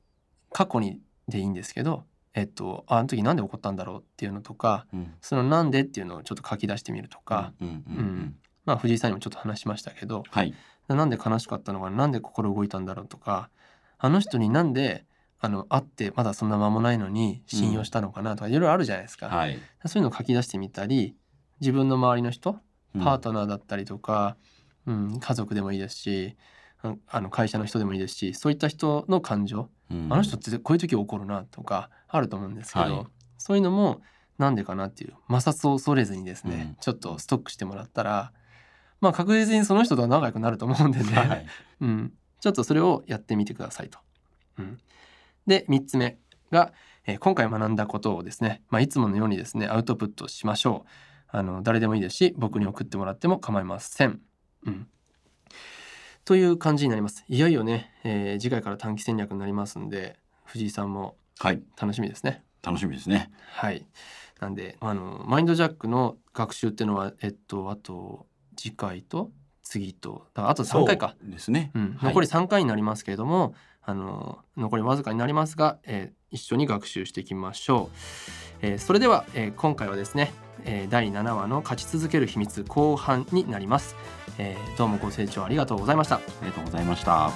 Speaker 1: 過去にでいいんですけど、えっと、ああの時なんで怒ったんだろうっていうのとか
Speaker 2: うん。うん。
Speaker 1: そのなんでっていうのをちょっと書き出してみるとか、
Speaker 2: うんうんう
Speaker 1: うんん。まあ藤井さんにもちょっと話しましたけど
Speaker 2: はい。
Speaker 1: なんで悲しかったのかなんで心動いたんだろうとかあの人になんであの会ってまだそんな間もないのに信用したのかなとかいろいろあるじゃないですか、
Speaker 2: はい。
Speaker 1: そういうのを書き出してみたり自分の周りの人
Speaker 2: うん
Speaker 1: パートナーだったりとか、うん家族でもいいですしああの会社の人でもいいですしそういった人の感情、
Speaker 2: うん
Speaker 1: あの人ってこういう時怒るなとかあると思うんですけど、
Speaker 2: はい
Speaker 1: そういうのもなんでかなっていう摩擦を恐れずにですね、
Speaker 2: うん
Speaker 1: ちょっとストックしてもらったらまあ確実にその人とは仲良くなると思うんでね、
Speaker 2: はい。
Speaker 1: うん、ちょっとそれをやってみてくださいと。うん、で3つ目が、えー今回学んだことをですね、まあ、いつものようにですねアウトプットしましょうあの誰でもいいですし僕に送ってもらっても構いません。うんという感じになります。いよいよね、えー次回から短期戦略になりますんで藤井さんも
Speaker 2: はい
Speaker 1: 楽しみですね。
Speaker 2: 楽しみですね
Speaker 1: はい。なんであのマインドジャックの学習っていうのはえっとあと次回と次とあと3回か。
Speaker 2: ですね
Speaker 1: うん、
Speaker 2: はい
Speaker 1: 残り3回になりますけれども、あの残りわずかになりますが、えー一緒に学習していきましょう。えーそれでは、えー今回はですね、えー第7話の勝ち続ける秘密後半になります、えーどうもご清聴ありがとうございました。
Speaker 2: ありがとうございました